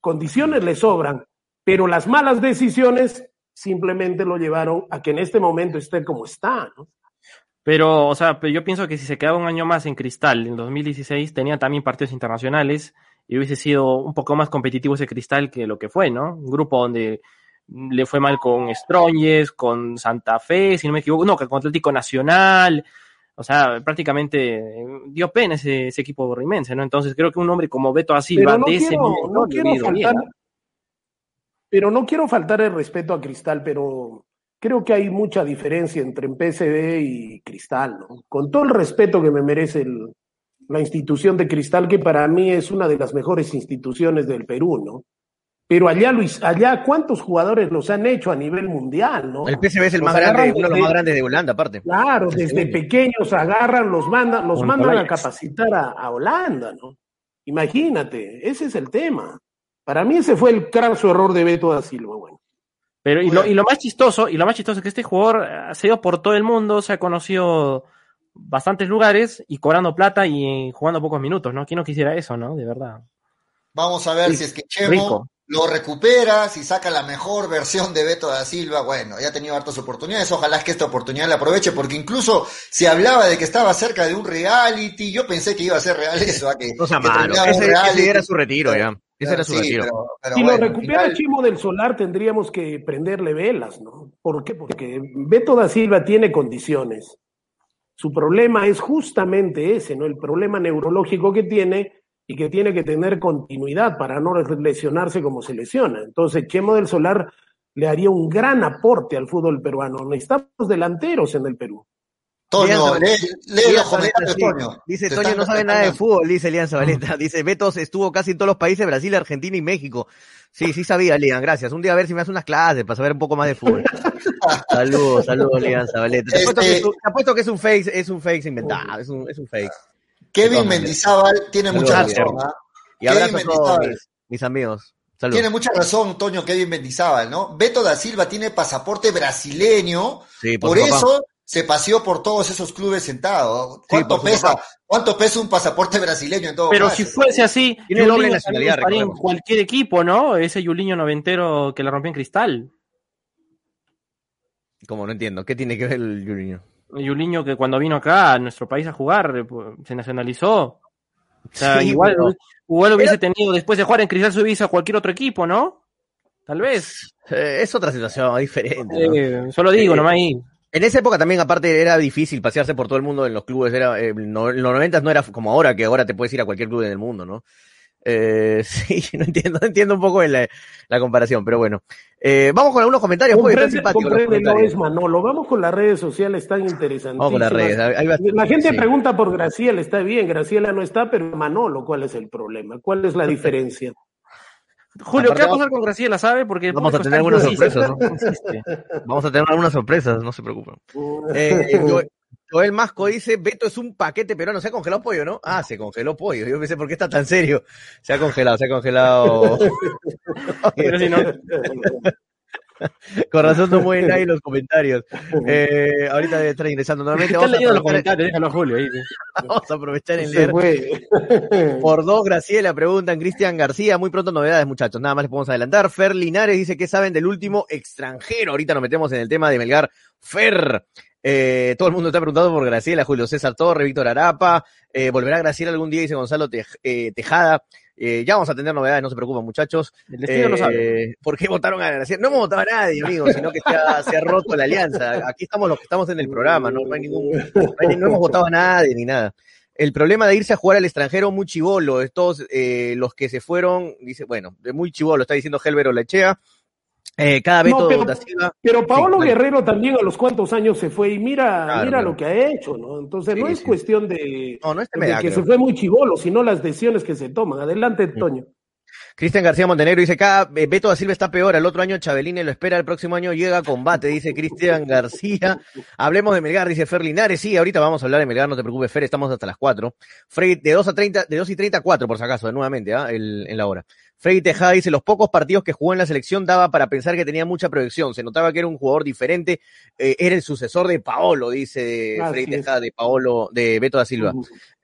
Condiciones le sobran pero las malas decisiones simplemente lo llevaron a que en este momento esté como está, ¿no? Pero, o sea, yo pienso que si se quedaba un año más en Cristal, en 2016, tenía también partidos internacionales y hubiese sido un poco más competitivo ese Cristal que lo que fue, ¿no? Un grupo donde le fue mal con Stronges, con Santa Fe, si no me equivoco, no, con Atlético Nacional, o sea, prácticamente dio pena ese, ese equipo rimense, ¿no? Entonces creo que un hombre como Beto Asilva no de ese momento no quiero faltar, pero no quiero faltar el respeto a Cristal, pero creo que hay mucha diferencia entre PSV y Cristal, ¿no? Con todo el respeto que me merece la institución de Cristal, que para mí es una de las mejores instituciones del Perú, ¿no? Pero allá, Luis, allá, ¿cuántos jugadores los han hecho a nivel mundial, no? El PSV es el más grande, uno de los más grandes de Holanda, aparte. Claro, desde pequeños agarran, los mandan, los mandan a capacitar a, a Holanda, ¿no? Imagínate, ese es el tema. Para mí ese fue el craso error de Beto da Silva, bueno. Pero y lo, y lo más chistoso, y lo más chistoso es que este jugador ha sido por todo el mundo, se ha conocido bastantes lugares y cobrando plata y jugando pocos minutos, ¿no? ¿Quién no quisiera eso, no? De verdad. Vamos a ver si es que Chemo lo recupera, si saca la mejor versión de Beto da Silva, bueno, ya ha tenido hartas oportunidades, ojalá que esta oportunidad la aproveche, porque incluso se hablaba de que estaba cerca de un reality, yo pensé que iba a ser real eso, que, no sea malo, ese, era su retiro ya. Ese era su retiro. si lo recupera Chimo del Solar, tendríamos que prenderle velas, ¿no? ¿Por qué? Porque Beto da Silva tiene condiciones. Su problema es justamente ese, ¿no? El problema neurológico que tiene y que tiene que tener continuidad para no lesionarse como se lesiona. Entonces, Chemo del Solar le haría un gran aporte al fútbol peruano. Necesitamos delanteros en el Perú. Toño, lee, los comentarios, Toño. Dice, Toño no sabe nada de fútbol, dice Elian Zabaleta. Dice, Betos estuvo casi en todos los países, Brasil, Argentina y México. Sí, sí sabía, Lian, gracias. Un día a ver si me hace unas clases para saber un poco más de fútbol. saludos, saludos, Lian Zabaleta. Te, apuesto que, este- que es un fake, es un fake inventado, es un, es un fake. Kevin Mendizábal tiene mucha razón. ¿ah? Y a todos mis, amigos. Saludos. Tiene mucha razón, Toño, Kevin Mendizábal, ¿no? Beto da Silva tiene pasaporte brasileño, por, eso se paseó por todos esos clubes sentado. ¿Cuánto pesa? ¿Cuánto pesa un pasaporte brasileño en todo Pero si fuese así, tiene doble nacionalidad, en cualquier equipo, ¿no? Ese Yuliño noventero que la rompió en cristal. Como no entiendo, ¿qué tiene que ver el Yuliño? Yuliño que cuando vino acá a nuestro país a jugar eh, se nacionalizó. O sea, igual, igual hubiese tenido después de jugar en Cristal Suiza cualquier otro equipo, ¿no? Tal vez. Eh, es otra situación diferente. Eh, solo digo, nomás ahí. En esa época también, aparte, era difícil pasearse por todo el mundo en los clubes. Era, en los 90 no era como ahora, que ahora te puedes ir a cualquier club en el mundo, ¿no? Eh, sí, no entiendo, no entiendo un poco la, la comparación, pero bueno. Eh, vamos con algunos comentarios, pues, comprende, no es Manolo. Vamos con las redes sociales tan interesantes. Vamos con las redes. la gente pregunta por Graciela, está bien, Graciela no está, pero Manolo, ¿cuál es el problema? ¿Cuál es la diferencia? Julio, ¿qué va a pasar con Graciela? ¿Sabe? Porque vamos a tener algunas sorpresas. ¿no? vamos a tener algunas sorpresas, no se preocupen. Eh, Joel Masco dice, Beto es un paquete peruano, se ha congelado pollo, ¿no? Ah, se congeló pollo. Yo pensé, ¿por qué está tan serio? Se ha congelado, se ha congelado. Pero si no... Con razón no mueven ahí los comentarios. Eh, ahorita debe estar ingresando nuevamente. Vamos a, los comentarios, déjalo Julio ahí. Vamos a aprovechar en leer. Por dos, Graciela, preguntan Cristian García. Muy pronto novedades, muchachos. Nada más les podemos adelantar. Fer Linares dice que saben del último extranjero. Ahorita nos metemos en el tema de Melgar. Fer, eh, todo el mundo está preguntando por Graciela, Julio César Torre, Víctor Arapa. Eh, ¿Volverá Graciela algún día? Dice Gonzalo eh, Tejada. Eh, ya vamos a tener novedades, no se preocupen, muchachos. El lo sabe. ¿Por qué votaron a Graciela? No hemos votado a nadie, amigos, sino que se ha, se ha, roto la alianza. Aquí estamos los que estamos en el programa, no, hay ningún, no, hemos votado a nadie ni nada. El problema de irse a jugar al extranjero muy chivolo, estos, los que se fueron, dice, bueno, de muy chivolo, está diciendo Helber Lechea. Eh, cada vez pero, Pero Paolo Guerrero también a los cuantos años se fue y mira, mira lo que ha hecho, ¿no? Entonces no es cuestión de, que se fue muy chivolo, sino las decisiones que se toman. Adelante, Toño. Cristian García Montenegro dice acá, eh, Beto da Silva está peor, el otro año Chabelini lo espera, el próximo año llega a combate, dice Cristian García. Hablemos de Melgar, dice Fer Linares, sí, ahorita vamos a hablar de Melgar, no te preocupes, Fer, estamos hasta las 4. Frey, de 2 a 30, de 2 y 30 a 4, por si acaso, nuevamente, ¿ah? en la hora. Freddy Tejada dice, los pocos partidos que jugó en la selección daba para pensar que tenía mucha proyección, se notaba que era un jugador diferente, eh, era el sucesor de Paolo, dice Freddy Tejada, de Paolo, de Beto da Silva.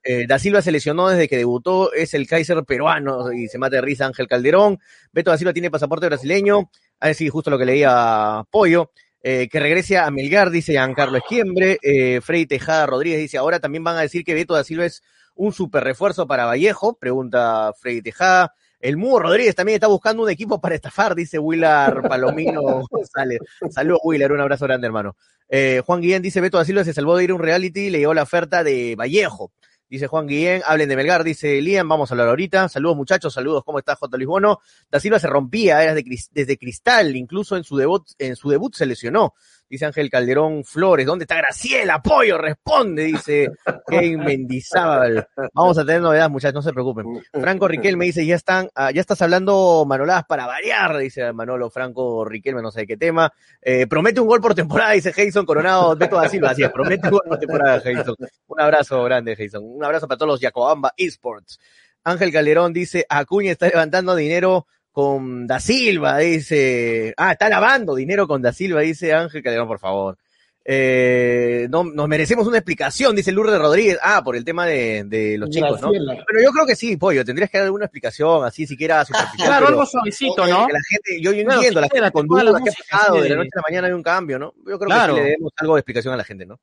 Eh, da Silva se lesionó desde que debutó, es el Kaiser peruano y se mata de risa Ángel Calderón. Beto da Silva tiene pasaporte brasileño, a decir justo lo que leía Pollo. Eh, que regrese a Melgar, dice Giancarlo Esquiembre. Freddy Tejada Rodríguez dice, ahora también van a decir que Beto da Silva es un super refuerzo para Vallejo, pregunta Freddy Tejada. El Mudo Rodríguez también está buscando un equipo para estafar, dice Willard Palomino González. Saludos, Willard, un abrazo grande, hermano. Eh, Juan Guillén dice, Beto da Silva se salvó de ir a un reality le llegó la oferta de Vallejo. Dice Juan Guillén, hablen de Melgar, dice Liam, vamos a hablar ahorita. Saludos muchachos, saludos, ¿cómo está J. Luis Bono? Da Silva se rompía, era desde cristal, incluso en su debut, en su debut se lesionó. Dice Ángel Calderón Flores, ¿dónde está Graciela? Apoyo, responde, dice Kevin Mendizábal. Vamos a tener novedades, muchachos, no se preocupen. Franco Riquelme dice, ya están, ah, ya estás hablando manoladas para variar, dice Manolo Franco Riquelme, no sé de qué tema. Eh, promete un gol por temporada, dice Jason Coronado de toda Silva, así es, promete un gol por temporada, Jason. Un abrazo grande, Jason. Un abrazo para todos los Yacobamba Esports. Ángel Calderón dice, Acuña está levantando dinero con Da Silva, dice. Ah, está lavando dinero con Da Silva, dice Ángel Calderón, por favor. Eh, no, nos merecemos una explicación, dice Lourdes Rodríguez. Ah, por el tema de, de los chicos, ¿no? Pero yo creo que sí, pollo, tendrías que dar alguna explicación, así siquiera superficial. Claro, algo suavecito, ¿no? la gente, yo, yo entiendo, la gente con dudas, que ha pasado, de la noche a la mañana hay un cambio, ¿no? Yo creo que sí le debemos algo de explicación a la gente, ¿no?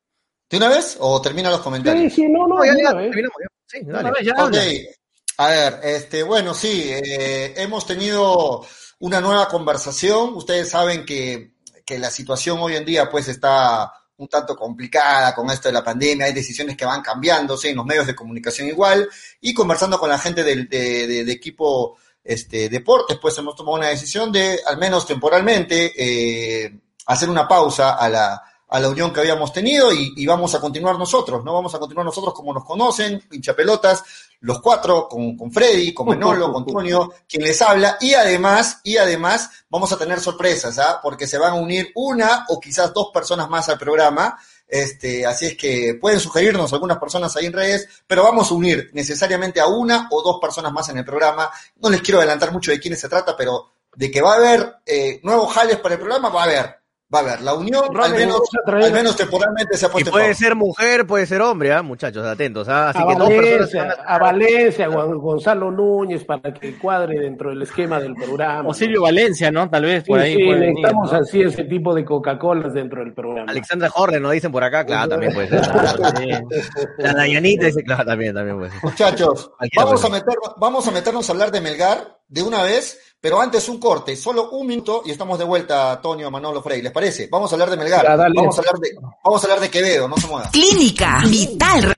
¿De una vez o termina los comentarios? Sí, sí, no, no, ya, ya, terminamos ya. Sí, dale. Vez, ya okay. A ver, este, bueno, sí, eh, hemos tenido una nueva conversación. Ustedes saben que, que la situación hoy en día pues está un tanto complicada con esto de la pandemia, hay decisiones que van cambiándose en los medios de comunicación igual, y conversando con la gente del de, de, equipo este, deportes, pues hemos tomado una decisión de, al menos temporalmente, eh, hacer una pausa a la, a la unión que habíamos tenido y, y, vamos a continuar nosotros, ¿no? Vamos a continuar nosotros como nos conocen, hinchapelotas, los cuatro, con, con Freddy, con Manolo, con Antonio, quien les habla, y además, y además vamos a tener sorpresas, ¿ah? Porque se van a unir una o quizás dos personas más al programa. Este, así es que pueden sugerirnos algunas personas ahí en redes, pero vamos a unir necesariamente a una o dos personas más en el programa. No les quiero adelantar mucho de quiénes se trata, pero de que va a haber eh, nuevos jales para el programa, va a haber va a haber la unión, al menos, al menos, temporalmente se ha puesto. Y puede ser mujer, puede ser hombre, ¿ah? muchachos, atentos. ¿ah? Así a, que Valencia, a... Valencia, a Gonzalo Núñez, para que cuadre dentro del esquema del programa. O Silvio Valencia, ¿no? Tal vez por ahí. Sí, necesitamos así ese tipo de Coca-Colas dentro del programa. Alexandra Jorge, nos dicen por acá, claro, también puede ser. la Dayanita dice, claro, también, también puede ser. Muchachos, vamos a, meter, vamos a meternos a hablar de Melgar de una vez pero antes un corte, solo un minuto y estamos de vuelta, Antonio, Manolo Frey. ¿Les parece? Vamos a hablar de Melgar. vamos, a hablar de, vamos a hablar de Quevedo, no se mueva. Clínica Vital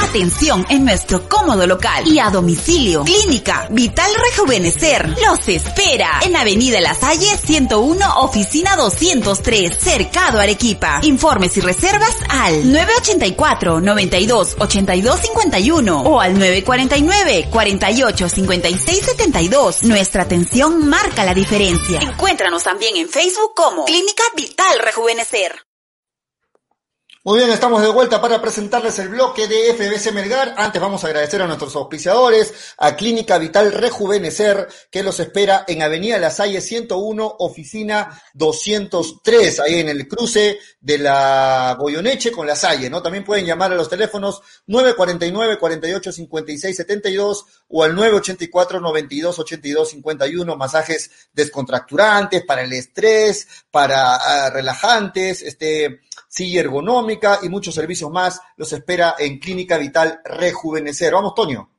Atención en nuestro cómodo local y a domicilio. Clínica Vital Rejuvenecer los espera en Avenida La Salle 101, oficina 203, Cercado Arequipa. Informes y reservas al 984 92 82 51 o al 949 48 56 72. Nuestra atención marca la diferencia. Encuéntranos también en Facebook como Clínica Vital Rejuvenecer. Muy bien, estamos de vuelta para presentarles el bloque de FBC Melgar. Antes vamos a agradecer a nuestros auspiciadores, a Clínica Vital Rejuvenecer, que los espera en Avenida La Salle 101, oficina 203, ahí en el cruce de la Goyoneche con La Salle, ¿no? También pueden llamar a los teléfonos 949 48 56 72 o al 984 92 82 51, masajes descontracturantes para el estrés, para uh, relajantes, este silla ergonómica y muchos servicios más los espera en Clínica Vital Rejuvenecer. Vamos, Toño.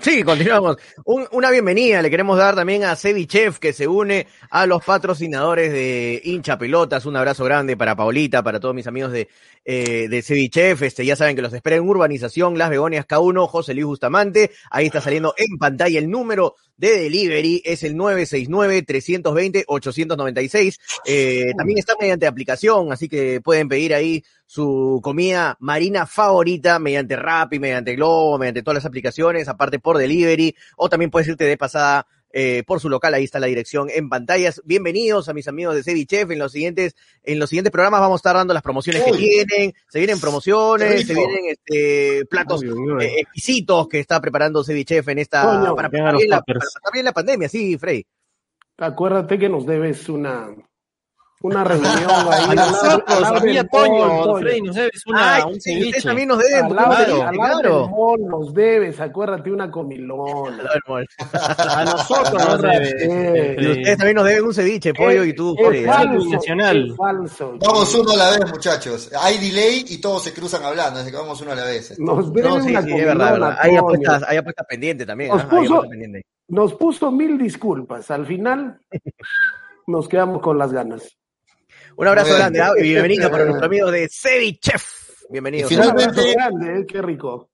Sí, continuamos. Un, una bienvenida le queremos dar también a Chef que se une a los patrocinadores de hincha pelotas. Un abrazo grande para Paulita, para todos mis amigos de, eh, de Cevichef. Este, ya saben que los espera en Urbanización Las Begonias K1, José Luis Bustamante. Ahí está saliendo en pantalla el número de delivery, es el 969-320-896. Eh, también está mediante aplicación, así que pueden pedir ahí su comida marina favorita mediante Rappi, mediante Globo, mediante todas las aplicaciones, aparte por delivery, o también puedes irte de pasada eh, por su local, ahí está la dirección en pantallas. Bienvenidos a mis amigos de Cevichef. En los siguientes, en los siguientes programas vamos a estar dando las promociones Uy. que tienen. Se vienen promociones, se vienen este platos eh, exquisitos que está preparando Cevichef en esta Coño, para, para, bien la, para, bien la pandemia, sí, Frey. Acuérdate que nos debes una una reunión ahí. A nosotros, a mí, a Toño, Freddy, nos debes una, Ay, un sí, ceviche. ustedes también nos deben, Al lado, claro, al claro. mall nos debes, acuérdate, una comilona. A nosotros nos debes. Eh, Y ustedes también nos deben un ceviche, pollo, y tú, es falso. Vamos uno a la vez, muchachos. Hay delay y todos se cruzan hablando, así que vamos uno a la vez. Nos debe No, sí, una sí, es verdad, comilona, verdad. Hay apuestas, hay apuestas pendientes también, Nos. Nos puso mil disculpas. Al final nos quedamos con las ganas. Un abrazo grande, y bienvenida para nuestro amigo de Cevichef. Bienvenidos. Y Un Finalmente- grande, eh, qué rico.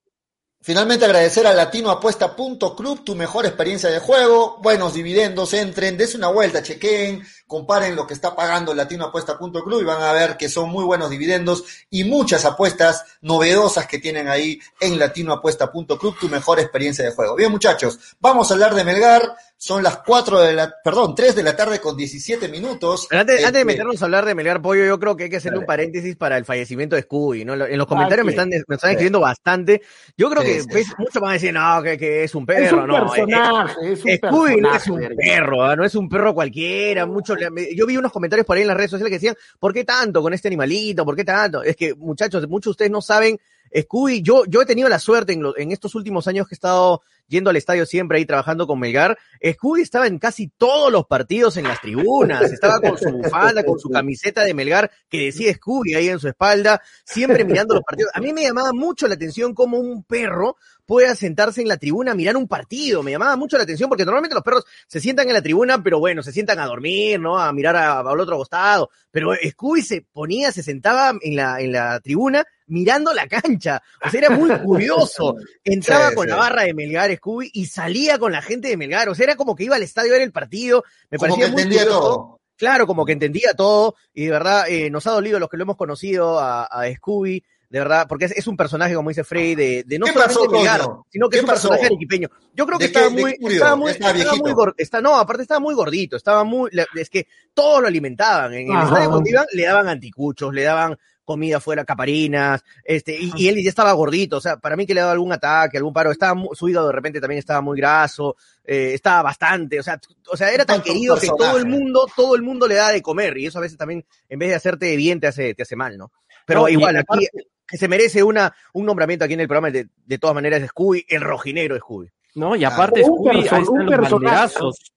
Finalmente agradecer a latinoapuesta.club, tu mejor experiencia de juego, buenos dividendos, entren, des una vuelta, chequen, comparen lo que está pagando latinoapuesta.club y van a ver que son muy buenos dividendos y muchas apuestas novedosas que tienen ahí en latinoapuesta.club, tu mejor experiencia de juego. Bien muchachos, vamos a hablar de Melgar, son las 4 de la, perdón, 3 de la tarde con 17 minutos. Pero antes, antes de Este, meternos a hablar de Melgar Pollo, yo creo que hay que hacer un paréntesis para el fallecimiento de Scooby, ¿no? En los comentarios me están, me están escribiendo bastante. Yo creo Sí, que sí. pues, muchos van a decir, no, que, que es un Es perro, un no. eh, personaje, es un Scooby no es un perro, ¿ah? no es un perro cualquiera. Mucho, yo vi unos comentarios por ahí en las redes sociales que decían, ¿por qué tanto con este animalito? ¿Por qué tanto? Es que, muchachos, muchos de ustedes no saben, Scooby, yo, yo he tenido la suerte en, lo- en estos últimos años que he estado yendo al estadio siempre ahí trabajando con Melgar, Scooby estaba en casi todos los partidos en las tribunas, estaba con su bufanda, con su camiseta de Melgar que decía Scooby ahí en su espalda, siempre mirando los partidos. A mí me llamaba mucho la atención cómo un perro pueda sentarse en la tribuna a mirar un partido, me llamaba mucho la atención porque normalmente los perros se sientan en la tribuna, pero bueno, se sientan a dormir, ¿no? A mirar al otro costado, pero Scooby se ponía, se sentaba en la, en la tribuna mirando la cancha, o sea, era muy curioso. Entraba Sí, con sí. la barra de Melgar, Scooby, y salía con la gente de Melgar. O sea, era como que iba al estadio a ver el partido. Me como parecía que muy entendía curioso. todo. Claro, como que entendía todo. Y de verdad, eh, nos ha dolido los que lo hemos conocido a, a Scooby. De verdad, porque es, es un personaje, como dice Frey, de, de no ¿Qué solamente pasó, sino que ¿Qué es un pasó? personaje arequipeño. Yo creo que ¿De qué- estaba muy, estaba muy, ¿Estaba estaba muy está, no, aparte estaba muy gordito, estaba muy, es que todos lo alimentaban. En el estadio iban, le daban anticuchos, le daban comida fuera, caparinas, este, y, y él ya estaba gordito, o sea, para mí que le daba algún ataque, algún paro, estaba su hígado de repente también estaba muy graso, eh, estaba bastante, o sea, o sea, era tan querido que todo el mundo, todo el mundo le da de comer, y eso a veces también, en vez de hacerte bien, te hace, te hace mal, ¿no? Pero No, igual, aquí, que se merece una, un nombramiento aquí en el programa, de, de todas maneras, es Scooby, el rojinegro de Scooby. No, y aparte Un Scooby, perso- ahí están un los personaje, banderazos.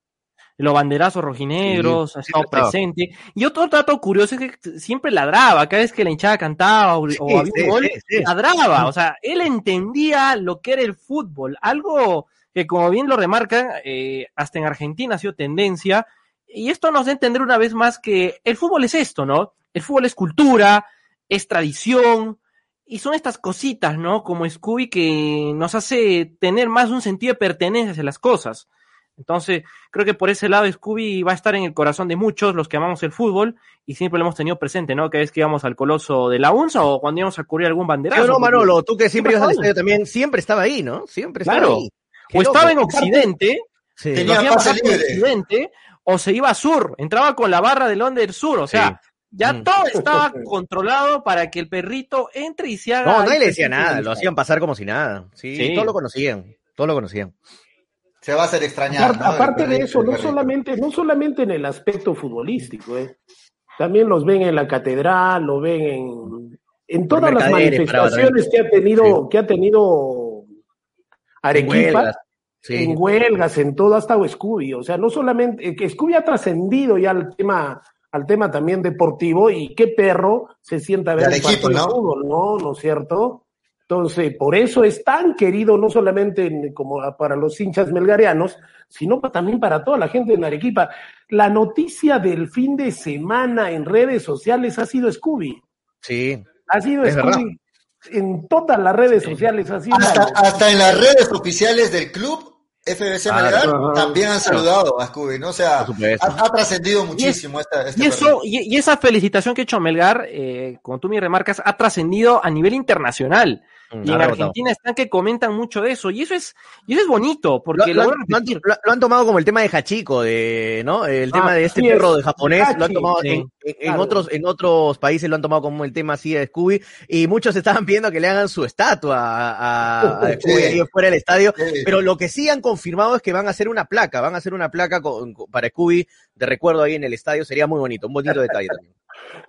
Los banderazos rojinegros, ha estado presente. Y otro dato curioso es que siempre ladraba, cada vez que la hinchada cantaba o, había un gol, ladraba. O sea, él entendía lo que era el fútbol, algo que como bien lo remarcan, eh, hasta en Argentina ha sido tendencia. Y esto nos da a entender una vez más que el fútbol es esto, ¿no? El fútbol es cultura, es tradición, y son estas cositas, ¿no? Como Scooby que nos hace tener más un sentido de pertenencia hacia las cosas. Entonces, creo que por ese lado Scooby va a estar en el corazón de muchos, los que amamos el fútbol, y siempre lo hemos tenido presente, ¿no? Cada vez que íbamos al Coloso de la UNSA o cuando íbamos a cubrir algún banderazo. no, Manolo, tú que siempre ibas al estadio también, siempre estaba ahí, ¿no? Siempre estaba claro. ahí. o estaba en Occidente, tenía pase libre. Occidente, o se iba a Sur, entraba con la barra del Onder Sur, o sea, ya Mm. todo estaba controlado para que el perrito entre y se haga. No, nadie le decía nada, lo hacían pasar como si nada. Sí, Sí. todos lo conocían, todos lo conocían. Se va a hacer extrañar. Aparte, ¿no? aparte El de eso, el no solamente, no solamente en el aspecto futbolístico, ¿eh? también los ven en la catedral, lo ven en, en todas las manifestaciones que ha tenido, que ha tenido Arequipa, Huelgas, sí. en huelgas, en todo, hasta Scooby. O sea, no solamente, eh, que Scooby ha trascendido ya al tema, al tema también deportivo, y qué perro se sienta a ver partido de ¿no? fútbol, ¿no? ¿No es cierto? Entonces, por eso es tan querido, no solamente en- como para los hinchas melgarianos, sino pa- también para toda la gente en Arequipa. La noticia del fin de semana en redes sociales ha sido Scooby. Sí, Ha sido Es Scooby. En todas las redes sociales ha sido. Hasta, hasta en las redes oficiales del club, FBC Claro. Melgar, también han saludado a Scooby, ¿no? O sea, ha, ha trascendido muchísimo esta, este Y eso, y, y esa felicitación que ha hecho Melgar, eh, como tú me remarcas, ha trascendido a nivel internacional. Mm, Y en. Argentina están que comentan mucho de eso. Y eso es, y eso es bonito, porque Lo, lo, lo han, lo tomado como el tema de Hachiko, de, ¿no? El tema Ah, de este sí perro es. de japonés, lo han tomado sí. en, en- en Claro. otros, en otros países lo han tomado como el tema así de Scooby, y muchos estaban pidiendo que le hagan su estatua a, a- a Scooby Sí. ahí fuera del estadio, Sí. pero lo que sí han confirmado es que van a hacer una placa, van a hacer una placa con- con- para Scooby de recuerdo ahí en el estadio, sería muy bonito, un bonito detalle también.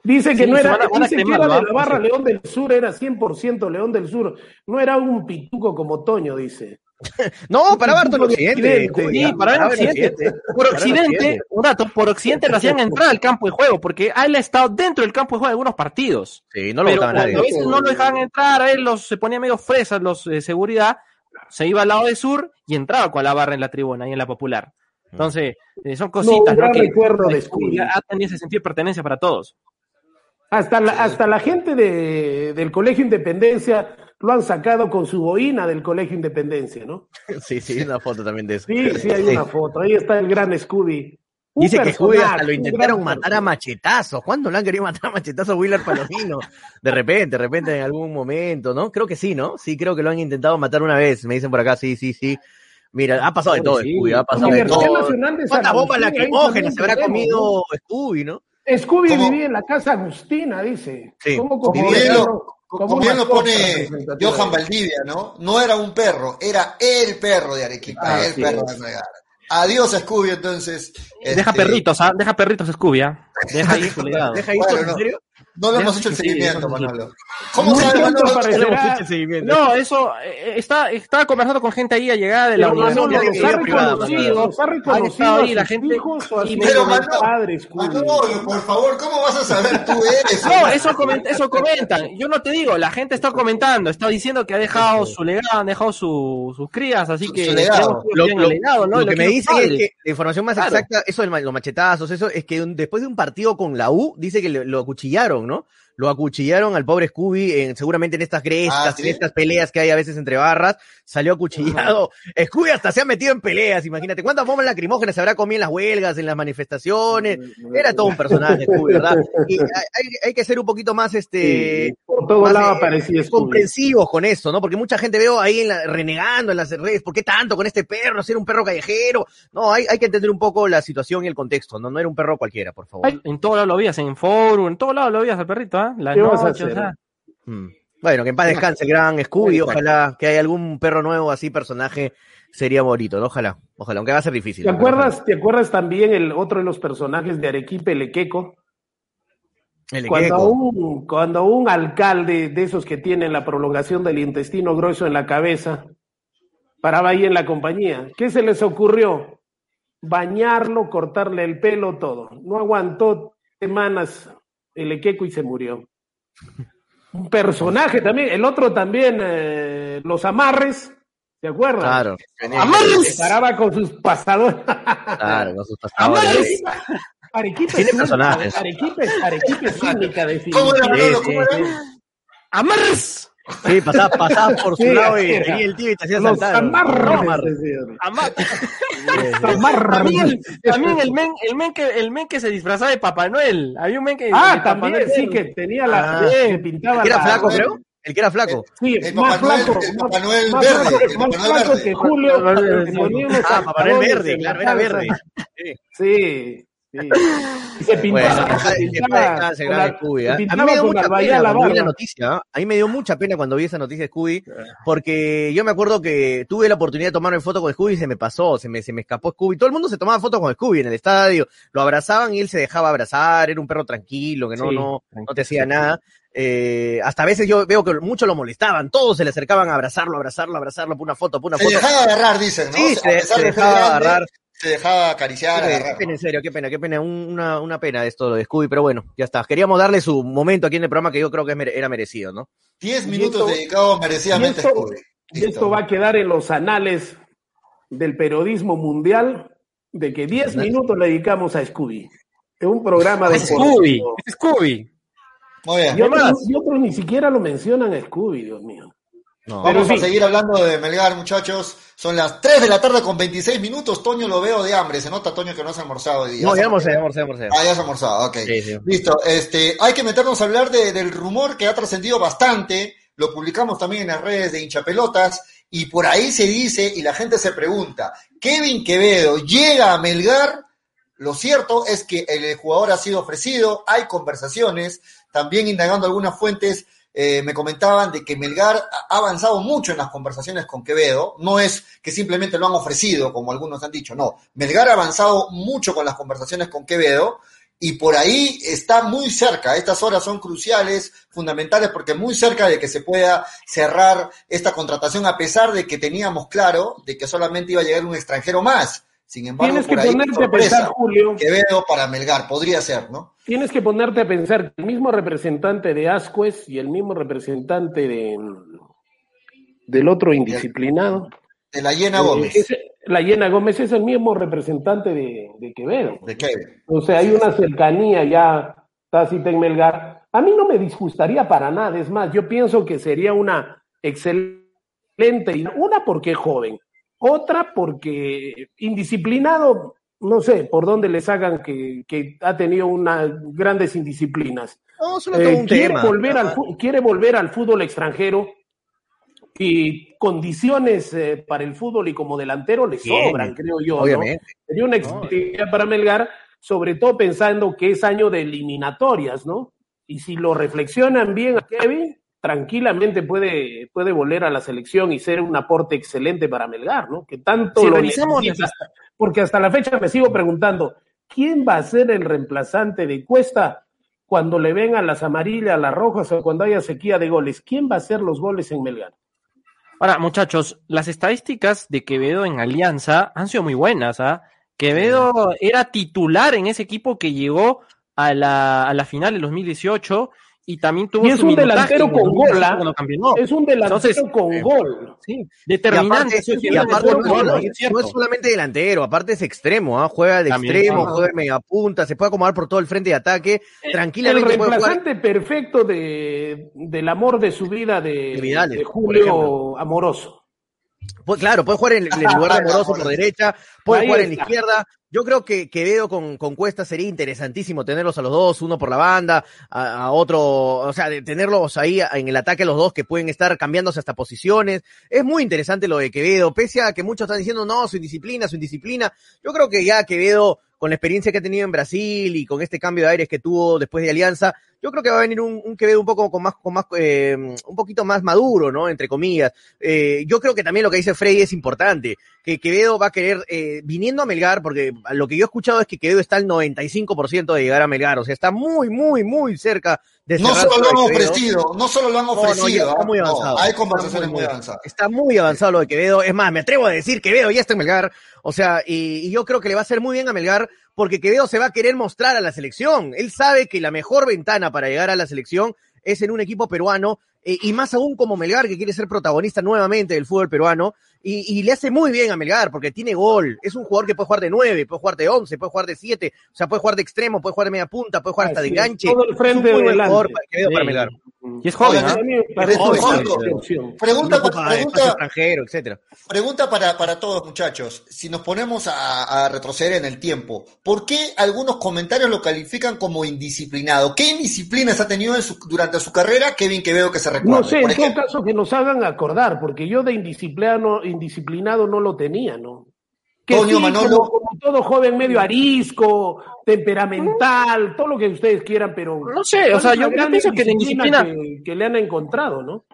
Dice que Sí, no era, van a- van a dice que cremarlo, era de ¿ah? la barra Sí. León del Sur, era 100% León del Sur. No era un pituco como Toño, dice. No, para ver todo el Por occidente. Occidente, Scooby, Sí, para ver ver Occidente. Por Occidente, un dato, por Occidente le hacían entrar al campo de juego, porque él ha estado dentro del campo de juego de algunos partidos. Sí, no lo pero nadie. a veces no lo dejaban entrar, a él los, se ponía medio fresas los de seguridad, se iba al lado de sur y entraba con la barra en la tribuna y en la popular. Entonces, eh, son cositas, ¿no? Que recuerdo de Scooby ese sentido de pertenencia para todos. Hasta la, hasta la gente de, del Colegio Independencia lo han sacado con su boina del Colegio Independencia, ¿no? Sí, sí, una foto también de eso. Sí, sí, hay una foto. Ahí está el gran Scooby. Un Dice que Scooby hasta lo intentaron matar a machetazos. ¿Cuándo lo han querido matar a machetazos a Willer Palomino? De repente, de repente en algún momento, ¿no? Creo que sí, ¿no? Sí, creo que lo han intentado matar una vez. Me dicen por acá, sí, sí, sí. Mira, ha pasado de todo, Sí. Scooby, ha pasado de todo. Nacional de San ¿Cuántas bombas lacrimógenas se habrá comido Scooby, no? Scooby ¿Cómo? vivía en la casa Agustina, dice. Sí. ¿Cómo Como como bien lo, como como bien lo mascota pone? Johan Valdivia, ¿no? No era un perro, era el perro de Arequipa, Ah, el sí perro es. de Melgar. Adiós, Scooby, entonces. Deja este, perritos, ¿ah? Deja perritos Scooby, ¿ah? Deja ahí su legado. ¿Deja ahí Bueno, no. serio? No le hemos hecho el seguimiento. Manolo. ¿Cómo sabe, Manolo? aparecerá- Le hemos hecho el seguimiento. No, eso, eh, está, estaba conversando con gente ahí a llegada de la Pero universidad. Manolo, privada, reconocido, ahí la gente Pero Manolo, por favor, ¿cómo vas a saber tú eso? No, eso, eso comentan. Yo no te digo, la gente está comentando, está diciendo que ha dejado su legado, han dejado su- sus crías, así Su- que Lo, lo- lo Lo que me dicen es que la información más Claro. exacta, eso de los machetazos, eso es que un- después de un partido con la U, dice que le- lo acuchillaron, ¿no? Lo acuchillaron al pobre Scooby, en- seguramente en estas grestas, Ah, ¿sí? en estas peleas que hay a veces entre barras, salió acuchillado. Scooby hasta se ha metido en peleas, imagínate. ¿Cuántas bombas lacrimógenas se habrá comido en las huelgas, en las manifestaciones? Era todo un personaje, Scooby, ¿verdad? Y hay, que ser un poquito más, este, Sí, por todo más, lado eh, comprensivos con eso, ¿no? Porque mucha gente veo ahí en la- renegando en las redes, ¿por qué tanto con este perro? Ser un perro callejero. No, hay, hay que entender un poco la situación y el contexto, ¿no? No era un perro cualquiera, por favor. Ay, en todos lados lo veías, en forum, en todos lados lo veías al perrito, ¿ah? La ¿Qué vas a noche, o hacer? sea. Mm. Bueno, que en paz descanse el gran Scooby, Exacto. ojalá que haya algún perro nuevo así, personaje, sería bonito, ¿no? Ojalá, ojalá, aunque va a ser difícil. ¿Te pero acuerdas, ¿Te acuerdas también el otro de los personajes de Arequipa, el Equeco? El Cuando un, cuando un alcalde de esos que tienen la prolongación del intestino grueso en la cabeza paraba ahí en la compañía, ¿qué se les ocurrió? bañarlo, cortarle el pelo, todo. No aguantó semanas el Equeco y se murió. Un personaje también, el otro también, eh, los amarres, ¿se acuerdan? Claro. Amarres. Se paraba con sus pasadores. Claro, con sus pasadores. Arequipa Tiene es personajes. Arequipa, es- Arequipa es única de ¿Cómo era, Manolo? ¿Cómo era? ¡Amarres! Sí, pasaba, pasaba por su Sí, lado y venía el tío y te hacía Los saltar. amarres. Amarres. decían. Amar- Los amarres. También, también el men, el men que, el men que se disfrazaba de Papá Noel. Había un men que. Ah, de Papá también, Noel. sí, que tenía la. Ah. que pintaba ¿El que era la- flaco, creo? El que era flaco. Sí, El más Papá Noel- flaco. el más- Papá Noel más verde, flaco- el Papá más Noel flaco verde. que Julio. Ah, Papá Noel verde, la claro, era verde. Sí, sí. Y se pintaba. Bueno, se pintaba con la- se ¿ah? A mí pintaba me dio mucha pena la cuando vi la noticia. ¿ah? A mí me dio mucha pena cuando vi esa noticia de Scooby, porque yo me acuerdo que tuve la oportunidad de tomarme foto con Scooby y se me pasó, se me, se me escapó Scooby. Todo el mundo se tomaba fotos con Scooby en el estadio, lo abrazaban y él se dejaba abrazar, era un perro tranquilo, que no, Sí, no, no te hacía nada. Eh, hasta a veces yo veo que muchos lo molestaban, todos se le acercaban a abrazarlo, abrazarlo, abrazarlo, por una foto, por una Se foto. dejaba agarrar, dicen, ¿no? Sí, se, se dejaba grande, agarrar. Se dejaba acariciar, Qué agarrar. pena, en serio, qué pena, qué pena, un- una, una pena esto de Scooby, pero bueno, ya está. Queríamos darle su momento aquí en el programa que yo creo que era merecido, ¿no? Diez minutos esto- dedicados merecidamente a esto- Scooby. Y esto va a quedar en los anales del periodismo mundial de que 10 minutos le dedicamos a Scooby. Es un programa de Scooby. Scooby. Muy bien. Y otros, y otros ni siquiera lo mencionan a Scooby, Dios mío. No. Vamos a sí. seguir hablando de Melgar, muchachos. Son las 3 de la tarde con 26 minutos. Toño lo veo de hambre. Se nota, Toño, que no has almorzado hoy día. No, ¿Has ya almorzado? almorcé, ya almorcé, almorcé. Ah, ya has almorzado, ok. Sí, sí. Listo. Este, hay que meternos a hablar de- del rumor que ha trascendido bastante. Lo publicamos también en las redes de hinchapelotas. Y por ahí se dice, y la gente se pregunta, ¿Kevin Quevedo llega a Melgar? Lo cierto es que el jugador ha sido ofrecido, hay conversaciones, también indagando algunas fuentes, eh, me comentaban de que Melgar ha avanzado mucho en las conversaciones con Quevedo, no es que simplemente lo han ofrecido, como algunos han dicho, no, Melgar ha avanzado mucho con las conversaciones con Quevedo y por ahí está muy cerca, estas horas son cruciales, fundamentales, porque muy cerca de que se pueda cerrar esta contratación, a pesar de que teníamos claro de que solamente iba a llegar un extranjero más. Sin embargo, Tienes que ahí, ponerte a pensar, Julio, Quevedo para Melgar, podría ser, ¿no? tienes que ponerte a pensar que el mismo representante de Ascuez y el mismo representante de del otro indisciplinado, De la Llena eh, Gómez, la Llena Gómez es el mismo representante de, de Quevedo. de Kevin. O sea, hay una cercanía ya tácita en Melgar. A mí no me disgustaría para nada, es más, yo pienso que sería una excelente, una porque es joven, otra porque indisciplinado, no sé por dónde le sacan que, que ha tenido unas grandes indisciplinas. No, solo Eh, un quiere, tema. volver al, quiere volver al fútbol extranjero y condiciones eh, para el fútbol y como delantero le sobran, creo yo. ¿no? Obviamente. Sería una experiencia para Melgar, sobre todo pensando que es año de eliminatorias, ¿no? Y si lo reflexionan bien a Kevin, tranquilamente puede, puede volver a la selección y ser un aporte excelente para Melgar, ¿no? Que tanto Si lo revisamos necesita. Porque hasta la fecha me sigo preguntando, ¿quién va a ser el reemplazante de Cuesta cuando le vengan las amarillas, las rojas o cuando haya sequía de goles? ¿Quién va a hacer los goles en Melgar? Ahora, muchachos, las estadísticas de Quevedo en Alianza han sido muy buenas, ¿ah? Quevedo era titular en ese equipo que llegó a la, a la final del 2018 y también tuvo Y es su un minutaje delantero el con 2018 gol, cuando campeonó. Es un delantero Entonces, con eh, gol. Sí, Y determinante. y aparte sí, no, no, es no es solamente delantero, aparte es extremo, ¿ah? juega de También, extremo, juega de media punta, se puede acomodar por todo el frente de ataque, El tranquilamente puede jugar. reemplazante perfecto de, del amor de su vida de, De Vidales, de Julio. Amoroso. Pues, claro, puede jugar en, en el lugar de Moroso por derecha, puede Ahí jugar en la izquierda. Yo creo que Quevedo con, con Cuesta sería interesantísimo tenerlos a los dos, uno por la banda, a, a otro, o sea, de tenerlos ahí en el ataque los dos que pueden estar cambiándose hasta posiciones. Es muy interesante lo de Quevedo, pese a que muchos están diciendo, no, su indisciplina, su indisciplina. Yo creo que ya Quevedo, con la experiencia que ha tenido en Brasil y con este cambio de aires que tuvo después de Alianza, yo creo que va a venir un, un Quevedo un poco con más, con más, eh, un poquito más maduro, ¿no? Entre comillas. Eh, yo creo que también lo que dice Frey es importante, que Quevedo va a querer, eh, viniendo a Melgar, porque lo que yo he escuchado es que Quevedo está al 95% de llegar a Melgar, o sea, está muy, muy, muy cerca de no solo lo han ofrecido, no solo lo han ofrecido. está muy avanzado. hay conversaciones muy, avanzadas. Está muy avanzado lo de Quevedo. Es más, me atrevo a decir Quevedo ya está en Melgar. O sea, y, yo creo que le va a hacer muy bien a Melgar porque Quevedo se va a querer mostrar a la selección. Él sabe que la mejor ventana para llegar a la selección es en un equipo peruano eh, y más aún como Melgar, que quiere ser protagonista nuevamente del fútbol peruano, y, le hace muy bien a Melgar, porque tiene gol, es un jugador que puede jugar de nueve, puede jugar de once, puede jugar de siete, o sea, puede jugar de extremo, puede jugar de media punta, puede jugar hasta de enganche. Todo el frente es un muy jugador para, Melgar. Y es joven, Pregunta, pregunta, extranjero, etcétera. Pregunta para, para todos, muchachos. Si nos ponemos a, retroceder en el tiempo, ¿por qué algunos comentarios lo califican como indisciplinado? ¿Qué indisciplinas ha tenido durante su carrera Kevin veo que se recuerda? No sé, en todo caso que nos hagan acordar, porque yo de indisciplinado, indisciplinado no lo tenía, ¿no? Que Manolo. Como, todo joven medio arisco, temperamental, todo lo que ustedes quieran, pero. No sé, o sea, yo, pienso que la indisciplina. Que, le han encontrado, ¿no?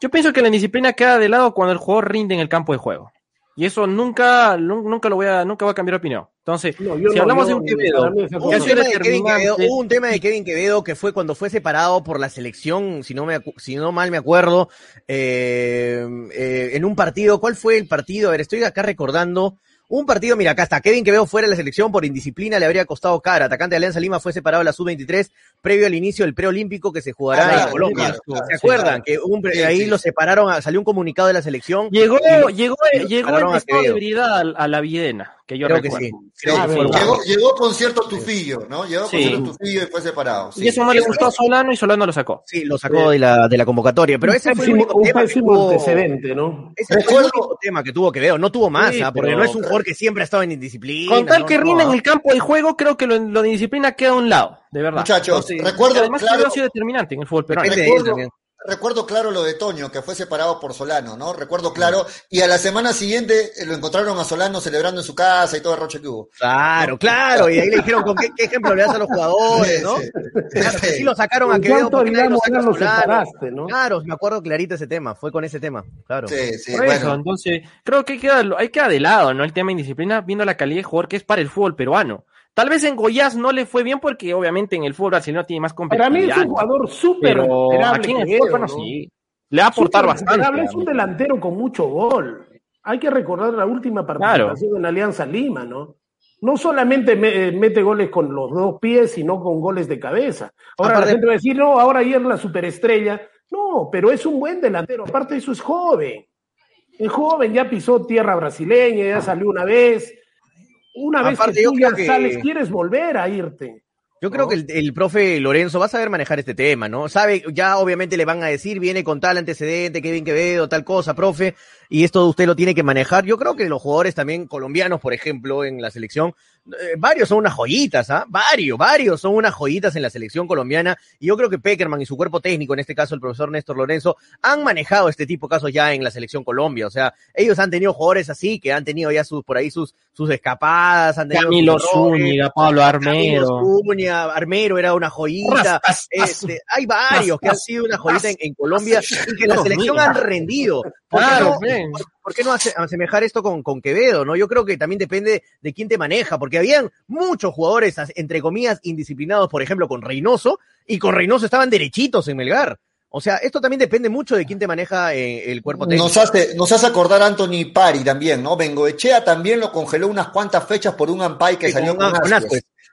Yo pienso que la indisciplina queda de lado cuando el jugador rinde en el campo de juego. Y eso nunca, nunca lo voy a, nunca voy a cambiar de opinión. Entonces, si hablamos de un Quevedo, hubo un tema de Kevin Quevedo que fue cuando fue separado por la selección, si no me, si no mal me acuerdo, eh, eh, en un partido. ¿Cuál fue el partido? A ver, estoy acá recordando. Un partido, mira, acá está. Kevin Quevedo fuera de la selección por indisciplina le habría costado cara. Atacante de Alianza Lima fue separado de la sub-23 previo al inicio del preolímpico que se jugará ah, en Colombia. ¿Se acuerdan? que ahí lo separaron, salió un comunicado de la selección. Llegó, llegó, llegó el estado de ebriedad a, la Videna, que yo Creo recuerdo. Que sí. llegó, llegó, con cierto tufillo, ¿no? Llegó con cierto tufillo y fue separado. Y eso no le gustó a Solano y Solano lo sacó. Sí, lo sacó de la, de la convocatoria. Pero ese fue el único tema que tuvo, antecedente, ¿no? Ese fue el único tema que tuvo Quevedo. No tuvo más, ¿ah? porque no es un jugador que siempre ha estado en indisciplina. Con tal que rinde en el campo del juego, creo que lo, de indisciplina queda a un lado, de verdad. Muchachos, recuerdo. Además, claro, ha sido determinante en el fútbol peruano. Recuerdo, claro lo de Toño, que fue separado por Solano, ¿no? Recuerdo claro. Y a la semana siguiente eh, lo encontraron a Solano celebrando en su casa y todo el roche que hubo. Claro, claro. Y ahí le dijeron con qué, ejemplo le das a los jugadores, ¿no? Claro, que sí lo sacaron a Quevedo porque nadie lo saca ¿no? Claro, me acuerdo clarito ese tema. Fue con ese tema, claro. Sí, sí. Por eso, entonces, creo que hay que, hay que de lado, ¿no? El tema de indisciplina, viendo la calidad de jugador que es para el fútbol peruano. Tal vez en Goiás no le fue bien porque obviamente en el fútbol brasileño tiene más competitividad. Para mí es un jugador súper aquí en el fútbol, sí. Le va a aportar bastante. Es un delantero con mucho gol. Hay que recordar la última participación en Alianza Lima, ¿no? No solamente eh, mete goles con los dos pies, sino con goles de cabeza. Ahora la gente va a decir, no, ahora ayer la superestrella. No, pero es un buen delantero. Aparte, eso es joven. Es joven, ya pisó tierra brasileña, ya salió una vez una vez que tú ya sales, quieres volver a irte. Yo creo que el, profe Lorenzo va a saber manejar este tema, ¿no? Sabe, ya obviamente le van a decir, viene con tal antecedente, que bien que veo, tal cosa, profe, y esto usted lo tiene que manejar. Yo creo que los jugadores también colombianos, por ejemplo, en la selección, eh, varios son unas joyitas, ¿ah? Varios, varios son unas joyitas en la selección colombiana. Y yo creo que Peckerman y su cuerpo técnico, en este caso el profesor Néstor Lorenzo, han manejado este tipo de casos ya en la selección Colombia. O sea, ellos han tenido jugadores así, que han tenido ya sus, por ahí sus, sus escapadas. Han tenido Camilo Zúñiga, Pablo Armero. Camilo Armero era una joyita. Este, hay varios que han sido una joyita en, Colombia y que la selección han rendido. Claro, ¿Por qué no asemejar esto con, con, Quevedo? ¿no? Yo creo que también depende de quién te maneja, porque habían muchos jugadores, entre comillas, indisciplinados, por ejemplo, con Reynoso, y con Reynoso estaban derechitos en Melgar. O sea, esto también depende mucho de quién te maneja eh, el cuerpo técnico. Nos hace, nos hace acordar Anthony Pari también, ¿no? Bengoechea también lo congeló unas cuantas fechas por un Ampay que salió con, con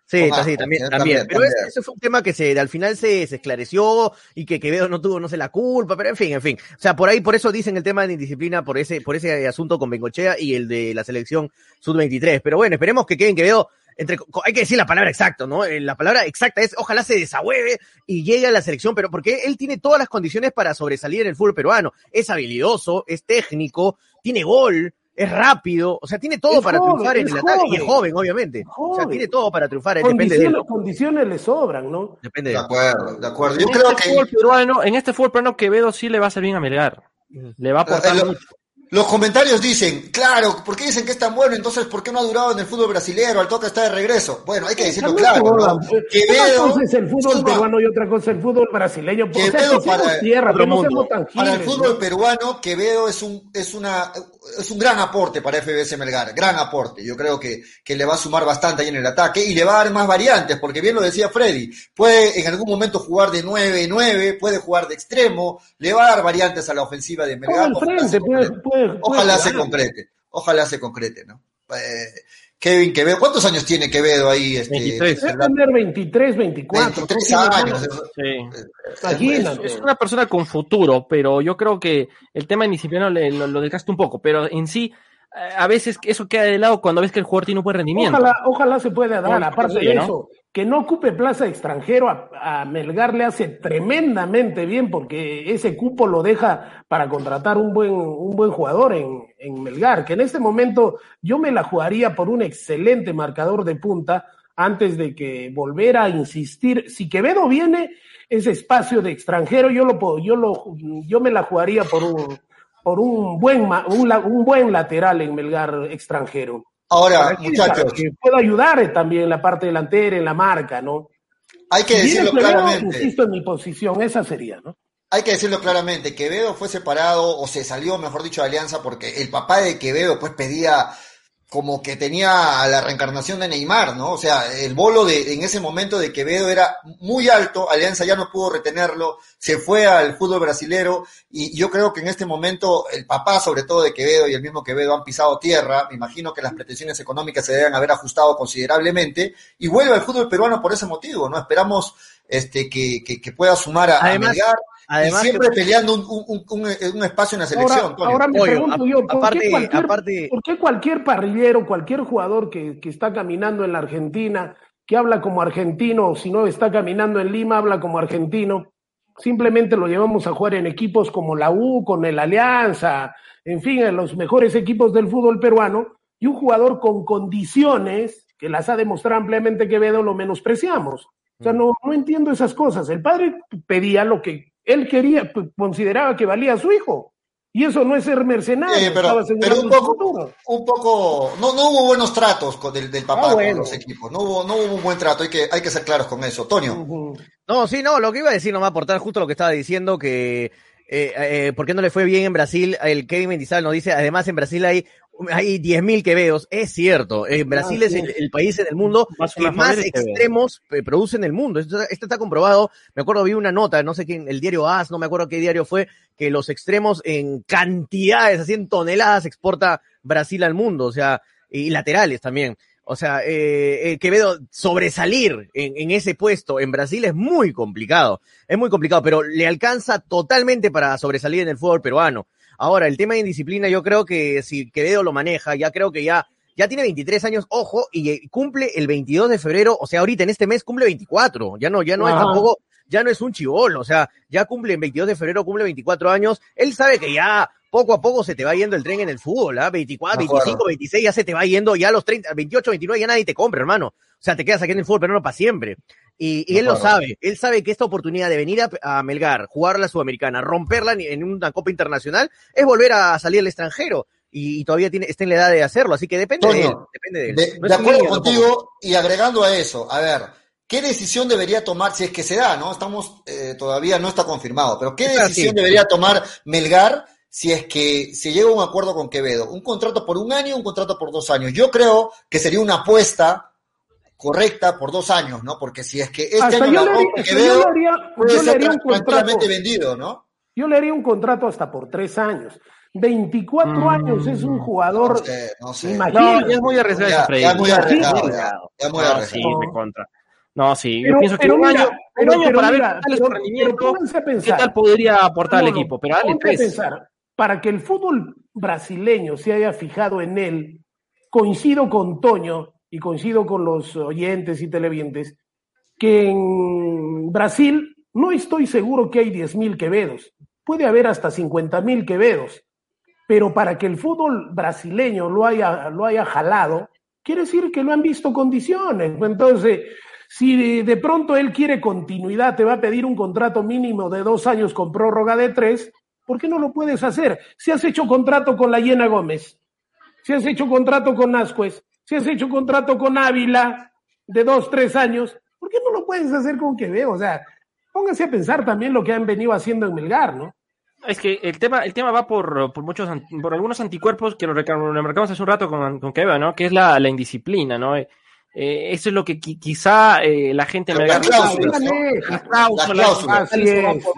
Sí, sí, también, también. Pero ese, fue un tema que se, al final se, se, esclareció y que Quevedo no tuvo, no sé, la culpa, pero en fin, en fin. O sea, por ahí, por eso dicen el tema de indisciplina, por ese, por ese asunto con Bengochea y el de la selección Sud-23. Pero bueno, esperemos que Kevin Quevedo, entre, hay que decir la palabra exacta, ¿no? Eh, la palabra exacta es, ojalá se desahueve y llegue a la selección, pero porque él tiene todas las condiciones para sobresalir en el fútbol peruano. Es habilidoso, es técnico, tiene gol, es rápido, o sea, tiene todo para triunfar en el ataque. Y es joven, obviamente. O sea, tiene todo para triunfar. Condiciones, depende de condiciones le sobran, ¿no? Depende de, de acuerdo, de acuerdo. Yo en creo este que. Fútbol peruano, en este fútbol peruano, Quevedo sí le va a ser bien a Melgar. Le va a aportar mucho. Los comentarios dicen, claro, ¿por qué dicen que es tan bueno? Entonces, ¿por qué no ha durado en el fútbol brasilero? Al toque está de regreso. Bueno, hay que decirlo claro. ¿no? Quevedo, una cosa es el fútbol peruano y otra cosa es el fútbol brasileño. Quevedo para, tierra, para el fútbol peruano, Quevedo es un, es una, es un gran aporte para FBS Melgar, gran aporte. Yo creo que, que le va a sumar bastante ahí en el ataque y le va a dar más variantes, porque bien lo decía Freddy, puede en algún momento jugar de 9-9, puede jugar de extremo, le va a dar variantes a la ofensiva de Melgar. Ojalá se concrete, ojalá se concrete, ¿no? Eh, Kevin Quevedo, ¿cuántos años tiene Quevedo ahí? Este, 23. Debe tener 23, 24. 23 años. Sí. Es, una persona con futuro, pero yo creo que el tema indisciplinado lo, lo desgasta un poco, pero en sí a veces eso queda de lado cuando ves que el jugador tiene un buen rendimiento. Ojalá, ojalá se pueda dar, aparte de eso, que no ocupe plaza extranjero a, Melgar le hace tremendamente bien porque ese cupo lo deja para contratar un buen, un buen jugador en, en Melgar, que en este momento yo me la jugaría por un excelente marcador de punta antes de que volver a insistir. Si Quevedo viene, ese espacio de extranjero, yo lo puedo, yo lo, yo me la jugaría por un por un buen, un, un buen lateral en Melgar extranjero. Ahora, muchachos. Que pueda ayudar también en la parte delantera, en la marca, ¿no? Hay que decirlo claramente. Insisto en mi posición, esa sería, ¿no? Hay que decirlo claramente, Quevedo fue separado o se salió, mejor dicho, de Alianza porque el papá de Quevedo pues pedía como que tenía la reencarnación de Neymar, ¿no? O sea, el bolo de, en ese momento de Quevedo era muy alto, Alianza ya no pudo retenerlo, se fue al fútbol brasilero y yo creo que en este momento el papá, sobre todo de Quevedo y el mismo Quevedo han pisado tierra, me imagino que las pretensiones económicas se deben haber ajustado considerablemente y vuelve al fútbol peruano por ese motivo, ¿no? Esperamos este, que, que, pueda sumar a, Además, Además, siempre peleando un, un, un, espacio en la selección. Ahora, me pregunto yo, ¿por, qué cualquier, ¿por, qué cualquier, parrillero, cualquier jugador que, que, está caminando en la Argentina, que habla como argentino, o si no está caminando en Lima, habla como argentino, simplemente lo llevamos a jugar en equipos como la U, con el Alianza, en fin, en los mejores equipos del fútbol peruano, y un jugador con condiciones que las ha demostrado ampliamente Quevedo, lo menospreciamos. O sea, no, no entiendo esas cosas. El padre pedía lo que él quería, consideraba que valía a su hijo. Y eso no es ser mercenario. pero, un poco, un poco, no, no hubo buenos tratos con del, del papá ah, con los equipos. No hubo, no hubo un buen trato. Hay que, hay que ser claros con eso. Tonio. No, sí, no, lo que iba a decir nomás aportar justo lo que estaba diciendo que eh, eh, ¿por qué no le fue bien en Brasil? El Kevin Mendizábal nos dice, además en Brasil hay hay 10.000 quevedos, es cierto. En ah, Brasil es el, país en el mundo que más extremos produce en el mundo. Esto, está comprobado. Me acuerdo, vi una nota, no sé quién, el diario AS, no me acuerdo qué diario fue, que los extremos en cantidades, así en toneladas, exporta Brasil al mundo, o sea, y laterales también. O sea, eh, eh, Quevedo sobresalir en, en, ese puesto en Brasil es muy complicado. Es muy complicado, pero le alcanza totalmente para sobresalir en el fútbol peruano. Ahora, el tema de indisciplina, yo creo que si Quevedo lo maneja, ya creo que ya, ya tiene 23 años, ojo, y cumple el 22 de febrero, o sea, ahorita en este mes cumple 24, ya no, ya no es tampoco, ya no es un chivolo, o sea, ya cumple el 22 de febrero, cumple 24 años, él sabe que ya poco a poco se te va yendo el tren en el fútbol, ¿ah? 24, 25, 26, ya se te va yendo, ya a los 30, 28, 29 ya nadie te compra, hermano. O sea, te quedas aquí en el fútbol, pero no para siempre. Y, él lo sabe, él sabe que esta oportunidad de venir a, Melgar, jugar la Sudamericana, romperla en, una Copa Internacional, es volver a salir al extranjero. Y, todavía tiene, está en la edad de hacerlo, así que depende de él. Depende de, él. de, acuerdo contigo, y agregando a eso, a ver, ¿qué decisión debería tomar, si es que se da, no? Estamos, eh, todavía no está confirmado, pero ¿qué decisión debería tomar Melgar si es que se llega a un acuerdo con Quevedo? ¿Un contrato por un año un contrato por dos años? Yo creo que sería una apuesta correcta por dos años, ¿no? Porque si es que este año yo le, haría, puede ser un contrato, vendido, ¿no? Yo le haría un contrato hasta por tres años. 24 mm. años es un jugador. No sé, no sé. No, ya es muy arriesgado. Ya, ya, muy arriesgado. Ya, muy arriesgado. Sí, me contra. No, sí, pero, yo pienso que un año, pero, un año para mira, ver su rendimiento, qué tal podría aportar al equipo. Pero dale tres. Pensar, para que el fútbol brasileño se haya fijado en él, coincido con Toño, y coincido con los oyentes y televidentes, que en Brasil no estoy seguro que hay 10.000 quevedos, puede haber hasta 50.000 quevedos, pero para que el fútbol brasileño lo haya, lo haya jalado, quiere decir que lo han visto condiciones. Entonces, si de pronto él quiere continuidad, te va a pedir un contrato mínimo de dos años con prórroga de tres, ¿Por qué no lo puedes hacer? Si has hecho contrato con la Llena Gómez, si has hecho contrato con Ascuez, si has hecho contrato con Ávila de dos, tres años, ¿por qué no lo puedes hacer con Quevedo? O sea, pónganse a pensar también lo que han venido haciendo en Melgar, ¿no? Es que el tema, el tema va por, por muchos, por algunos anticuerpos que lo remarcamos hace un rato con, con Quevedo, ¿no? Que es la, la indisciplina, ¿no? Eh, eso es lo que quizá eh, la gente me Las cláusulas, ¿no? Las cláusulas, Así es. Eso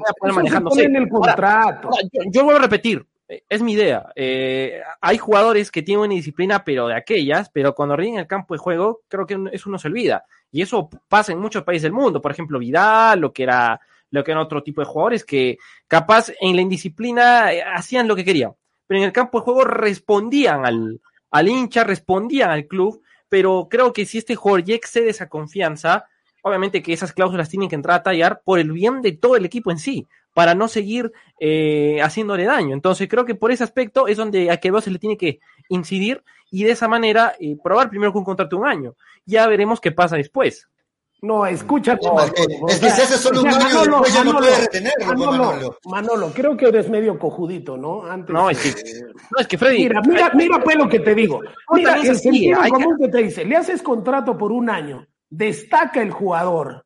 se pone en el contrato. Ahora, yo, yo vuelvo a repetir, eh, es mi idea. Eh, hay jugadores que tienen una disciplina, pero de aquellas, pero cuando ríen el campo de juego, creo que eso no se olvida. Y eso pasa en muchos países del mundo. Por ejemplo, Vidal, lo que era, lo que era otro tipo de jugadores que capaz en la indisciplina eh, hacían lo que querían. Pero en el campo de juego respondían al, al hincha, respondían al club. Pero creo que si este jugador ya excede esa confianza, obviamente que esas cláusulas tienen que entrar a tallar por el bien de todo el equipo en sí para no seguir eh, haciéndole daño. Entonces creo que por ese aspecto es donde a Quevedo se le tiene que incidir y de esa manera eh, probar primero con un contrato de un año. Ya veremos qué pasa después. No, escucha. No, es que, es que si hace solo un año Manolo, después ya no Manolo, puede retenerlo, Manolo, Manolo. Manolo, creo que eres medio cojudito, ¿no? Antes, No, es que, eh, no, es que Freddy. Mira, mira, mira pues lo que te digo. Mira, el sentido común que te dice, le haces contrato por un año, destaca el jugador.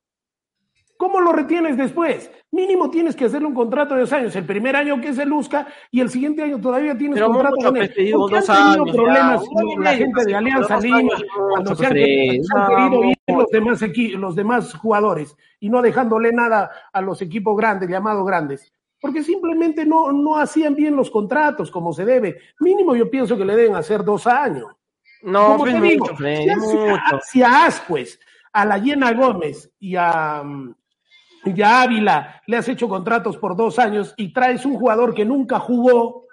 ¿Cómo lo retienes después? Mínimo tienes que hacerle un contrato de dos años. El primer año que se luzca y el siguiente año todavía tienes Pero contrato con él. pues, Porque han tenido años, problemas ya, con la gente de Alianza Lima cuando se han, querido ir los demás, los demás jugadores y no dejándole nada a los equipos grandes, llamados grandes. Porque simplemente no, no hacían bien los contratos como se debe. Mínimo yo pienso que le deben hacer dos años. No, Como pues te mucho, digo, si a- si a Ascuez, a la Llena Gómez y a, mm, y a Ávila le has hecho contratos por dos años y traes un jugador que nunca jugó,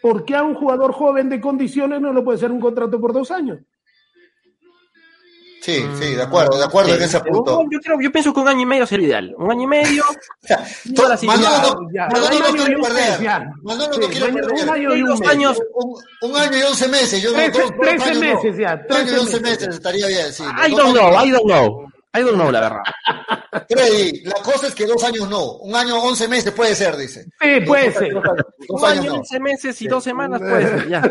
¿por qué a un jugador joven de condiciones no le puede hacer un contrato por dos años? Sí, sí, de acuerdo, de acuerdo en ese punto. Yo, creo, yo pienso que un año y medio sería ideal. Un año y medio. O sea, sí, Manolo no, Un no quiere un perder. Manolo Sí, no quiere un perder. año y un años. Un, un año y once meses. Yo no, Trece- años no. meses ya, Un año y once meses. meses estaría bien, sí. I Dos don't años know, no. I don't know. I don't know, la verdad. Freddy, la cosa es que dos años no. Un año, once meses puede ser, dice. Sí, puede ser. Dos Un años año, no. 11 meses y dos semanas puede ser, ya.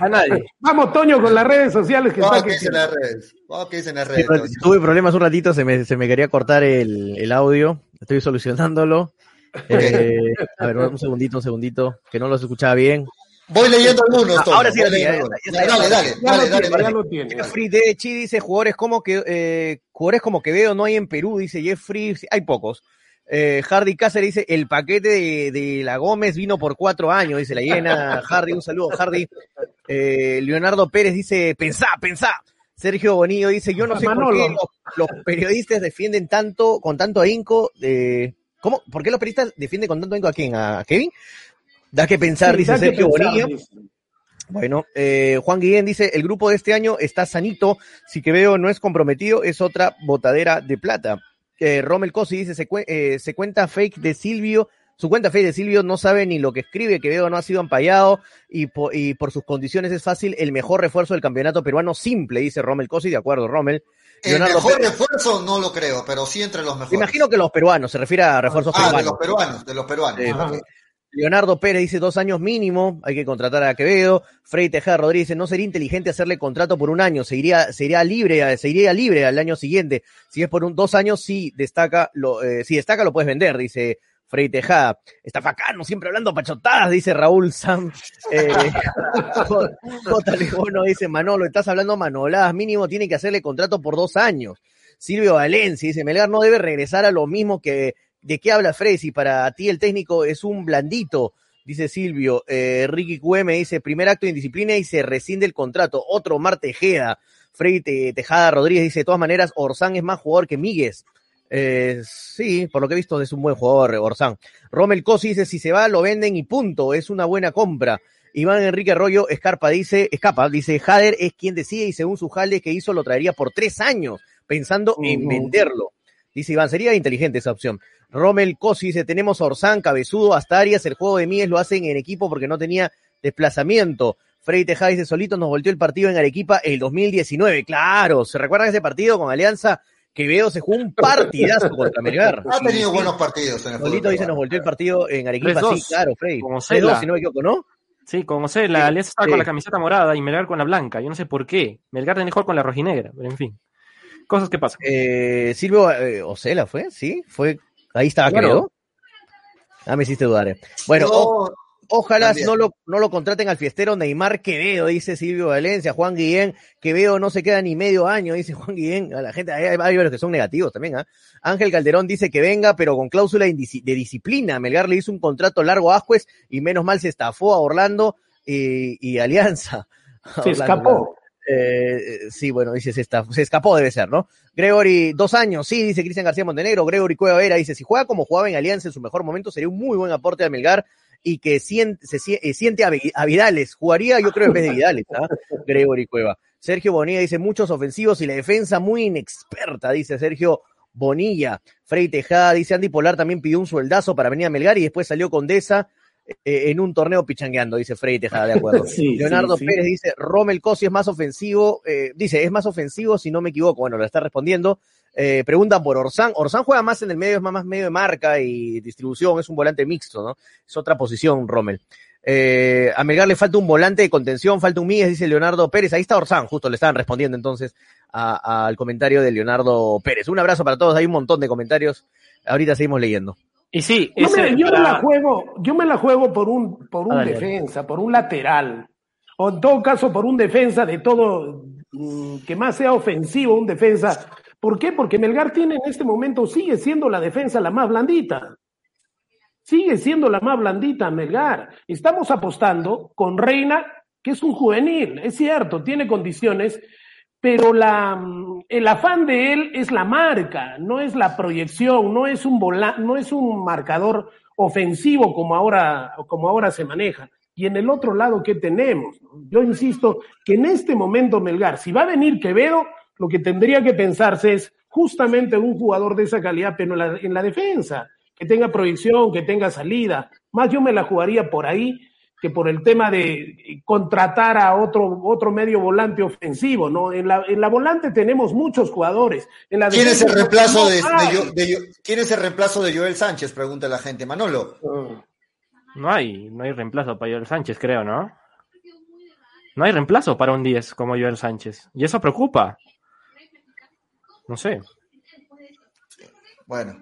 A nadie. Vamos, Toño, con las redes sociales que Vamos que... dicen las redes. Vamos a que dicen las redes. Toño. tuve problemas un ratito, se me, se me quería cortar el, el audio. Estoy solucionándolo. Eh, a ver, un segundito, un segundito, que no los escuchaba bien. Voy leyendo algunos, Ah, ahora sí, Voy ahora sí, ya- ya- algunos. Dale, dale, dale, lo dale, tiene, dale. ya lo tiene. Jeffrey de Chi dice jugadores como que eh, jugadores como Quevedo no hay en Perú, dice Jeffrey, hay pocos. Eh, Hardy Cáceres dice el paquete de, de la Gómez vino por cuatro años, dice la llena. Hardy, un saludo, Hardy. Eh, Leonardo Pérez dice pensá, pensá. Sergio Bonillo dice yo no sé por qué los, los periodistas defienden tanto, con tanto ahínco, de, ¿cómo? ¿Por qué los periodistas defienden con tanto ahínco a quién? ¿A Kevin? Da que pensar, Sí, dice Sergio pensar, Bonillo. dice. Bueno, eh, Juan Guillén dice, el grupo de este año está sanito, si que veo no es comprometido, es otra botadera de plata. Eh, Rommel Cosi dice, se, eh, se cuenta fake de Silvio, su cuenta fake de Silvio no sabe ni lo que escribe, que veo no ha sido ampallado y, po- y por sus condiciones es fácil el mejor refuerzo del campeonato peruano simple, dice Rommel Cosi, de acuerdo, Rommel. El mejor Pérez- refuerzo no lo creo, pero sí entre los mejores. Me imagino que los peruanos, se refiere a refuerzos Ah, de peruanos. los peruanos, de los peruanos. Leonardo Pérez dice dos años mínimo, hay que contratar a Quevedo. Frei Tejada Rodríguez dice, no sería inteligente hacerle contrato por un año, se iría, libre, libre al año siguiente. Si es por un dos años, sí destaca, lo, eh, si destaca lo puedes vender, dice Frei Tejada. Está bacano, siempre hablando pachotadas, dice Raúl Sam. Eh, J. Dice, Manolo, estás hablando manoladas, mínimo tiene que hacerle contrato por dos años. Silvio Valencia dice, Melgar no debe regresar a lo mismo que ¿De qué habla Frey? Si para ti el técnico es un blandito, dice Silvio. Eh, Ricky QM dice, primer acto de indisciplina y se rescinde el contrato. Otro, Mar Tejeda. Frey Te- Tejada Rodríguez dice, de todas maneras, Orsán es más jugador que Míguez. Eh, sí, por lo que he visto es un buen jugador, Orsán. Rommel Cosi dice, si se va, lo venden y punto, es una buena compra. Iván Enrique Arroyo Escarpa dice, escapa, dice, Jader es quien decide y según su jale que hizo lo traería por tres años, pensando en venderlo. Dice Iván, sería inteligente esa opción. Rommel Cosi dice, tenemos a Orsán, Cabezudo, hasta Arias, el juego de Mies lo hacen en equipo porque no tenía desplazamiento. Freddy Tejada dice, solito nos volteó el partido en Arequipa el 2019. Claro, ¿se recuerdan ese partido con Alianza? Quevedo se jugó un partidazo contra Melgar. Ha tenido buenos partidos en el Solito dice, nos volteó el partido en Arequipa. 3-2. Sí, claro, Freddy. Como 3-2, Cela. si no me equivoco, ¿no? Sí, como sé, la Alianza estaba sí. con la camiseta morada y Melgar con la blanca. Yo no sé por qué. Melgar tenía que jugar con la rojinegra, pero en fin. Cosas que pasan. Eh, Silvio eh, Ocela fue, sí, fue, ahí estaba Claro. Quevedo. Ah, me hiciste dudar. eh. Bueno, o- ojalá también. no lo, no lo contraten al fiestero Neymar Quevedo, dice Silvio Valencia. Juan Guillén, Quevedo no se queda ni medio año, dice Juan Guillén. A la gente, hay, hay varios que son negativos también, ¿ah? Ángel Calderón dice que venga, pero con cláusula de, disciplina. Melgar le hizo un contrato largo a Ascuez y menos mal se estafó a Orlando y, y Alianza. Se Orlando, escapó. Eh, sí, bueno, dice, se, está- se escapó, debe ser, ¿no? Gregory, dos años, sí, dice Cristian García Montenegro. Gregory Cueva Vera dice, si juega como jugaba en Alianza en su mejor momento, sería un muy buen aporte a Melgar y que siente, se, eh, siente a, Vi- a Vidales. Jugaría, yo creo, en vez de Vidales, ¿ah? Gregory Cueva. Sergio Bonilla dice, muchos ofensivos y la defensa muy inexperta, dice Sergio Bonilla. Frey Tejada dice, Andy Polar también pidió un sueldazo para venir a Melgar y después salió Condesa eh, en un torneo pichangueando, dice Frey Tejada, de acuerdo. Sí, Leonardo sí, sí. Pérez dice, Rommel Cosi es más ofensivo, eh, dice, es más ofensivo si no me equivoco, bueno, lo está respondiendo. Eh, preguntan por Orsán, Orsán juega más en el medio, es más, medio de marca y distribución, es un volante mixto, ¿no? Es otra posición, Rommel. Eh, a Melgar le falta un volante de contención, falta un Míguez, dice Leonardo Pérez, ahí está Orsán, justo le estaban respondiendo entonces al comentario de Leonardo Pérez. Un abrazo para todos, hay un montón de comentarios, ahorita seguimos leyendo. Y sí, Yo, me, yo me para- la juego, yo me la juego por un, por un Ah, defensa, por un lateral. O en todo caso por un defensa de todo, mm, que más sea ofensivo, un defensa. ¿Por qué? Porque Melgar tiene en este momento, sigue siendo la defensa la más blandita. Sigue siendo la más blandita Melgar. Estamos apostando con Reina, que es un juvenil, es cierto, tiene condiciones, pero la, el afán de él es la marca, no es la proyección, no es un vola- no es un marcador ofensivo como ahora, como ahora se maneja. Y en el otro lado, ¿qué tenemos? Yo insisto que en este momento Melgar, si va a venir Quevedo, lo que tendría que pensarse es justamente un jugador de esa calidad, pero en la, en la defensa, que tenga proyección, que tenga salida. Más yo me la jugaría por ahí que por el tema de contratar a otro, otro medio volante ofensivo, ¿no? En la, en la volante tenemos muchos jugadores. En la ¿Quién es el reemplazo no de, ¿Quién es el reemplazo de Joel Sánchez? Pregunta la gente. Manolo. No hay, no hay reemplazo para Joel Sánchez, creo, ¿no? No hay reemplazo para un 10 como Joel Sánchez. Y eso preocupa. No sé. Bueno,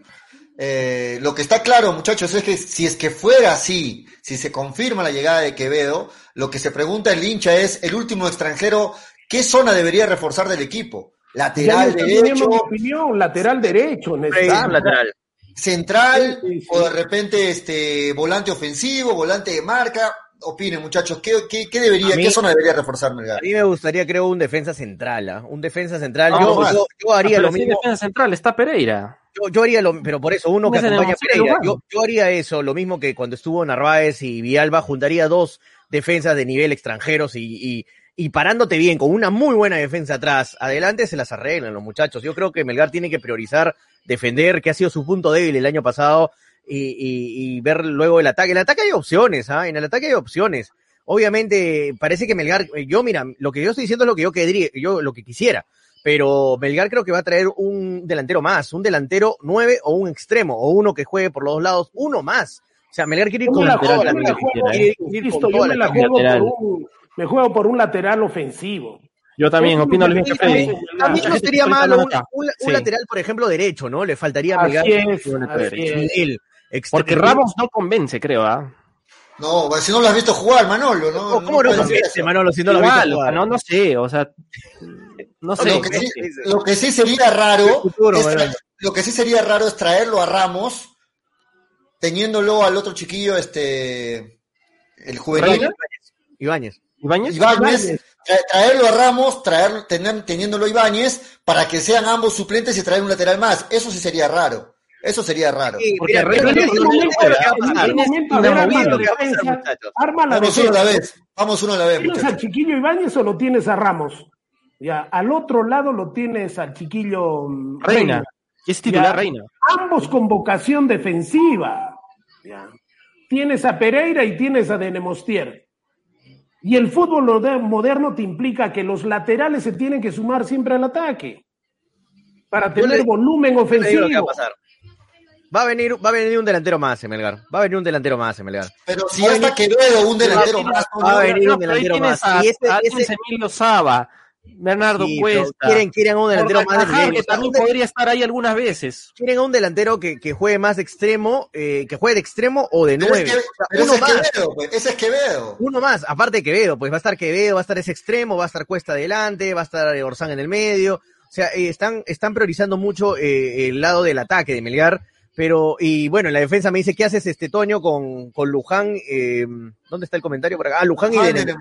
eh, lo que está claro, muchachos, es que si es que fuera así, si se confirma la llegada de Quevedo, lo que se pregunta el hincha es, el último extranjero, ¿qué zona debería reforzar del equipo? Lateral derecho, opinión, lateral derecho, lateral. central, Sí, sí, sí. o de repente este volante ofensivo, volante de marca. Opinen, muchachos, ¿qué, qué, qué debería, mí- qué zona debería reforzar Melgar? A mí me gustaría, creo, un defensa central, ¿ah? Un defensa central. No, yo, yo, yo haría Ah, lo mismo. defensa central está Pereira. Yo, yo haría lo, pero por eso, uno que acompaña a Pereira. yo haría eso, lo mismo que cuando estuvo Narváez y Vialba, juntaría dos defensas de nivel extranjeros y, y, y parándote bien, con una muy buena defensa atrás, adelante se las arreglan los muchachos. Yo creo que Melgar tiene que priorizar defender, que ha sido su punto débil el año pasado, y, y, y ver luego el ataque. El ataque hay opciones, ¿ah? En el ataque hay opciones. Obviamente, parece que Melgar, eh, yo mira, lo que yo estoy diciendo es lo que yo querría, yo lo que quisiera, pero Melgar creo que va a traer un delantero más, un delantero nueve o un extremo, o uno que juegue por los dos lados, uno más. O sea, Melgar quiere ir con toda la yo me juego, por un, me juego por un lateral ofensivo. Yo también opino lo mismo que Freddy. También no sería malo un, acá. un- un Sí. lateral, por ejemplo, derecho, ¿no? Le faltaría a Melgar Así es, así es. Porque Ramos no convence, creo, ¿ah? No, si no lo has visto jugar, Manolo, ¿no? ¿Cómo no convence, eso. Manolo, si no lo has visto jugar? no, no sé, o sea, no sé. lo, que sí, lo que sí sería raro, futuro, es tra- lo que sí sería raro es traerlo a Ramos, teniéndolo al otro chiquillo, este, el juvenil. Ibáñez. ¿Ibáñez? Ibáñez, Ibáñez. tra- traerlo a Ramos, traer, tener, teniéndolo a Ibáñez, para que sean ambos suplentes y traer un lateral más. Eso sí sería raro. Eso sería raro. Sí, Porque mira, Reina mira, en momento, que que Vamos uno a la vez. Vamos uno a la vez, ¿Tienes al chiquillo Ibáñez o lo tienes a Ramos? Ya, al otro lado lo tienes al chiquillo mm, Reina. Y es titular Ya. Reina. Ambos con vocación defensiva. Ya. Tienes a Pereira y tienes a Denemostier. Y el fútbol mode- moderno te implica que los laterales se tienen que sumar siempre al ataque. para tener volumen ofensivo. va a pasar. Va a venir, va a venir un delantero más, Melgar. Va a venir un delantero más, Melgar. Pero si ya está Quevedo, un delantero más. Va a venir un delantero más. y ese, ese... Emilio Saba. Bernardo Cuesta. Quieren, quieren un delantero más de que también podría estar ahí algunas veces. Quieren a un delantero que, que juegue más de extremo, eh, que juegue de extremo o de nueve. uno ese más. Es Quevedo, pues, ese es Quevedo. Uno más, aparte de Quevedo, pues va a estar Quevedo, va a estar ese extremo, va a estar Cuesta adelante, va a estar Orsán en el medio. O sea, eh, están, están priorizando mucho eh, el lado del ataque de Melgar. Pero, y bueno, en la defensa me dice, ¿qué haces este Toño con, con Luján? Eh, ¿Dónde está el comentario por acá? Ah, Luján y de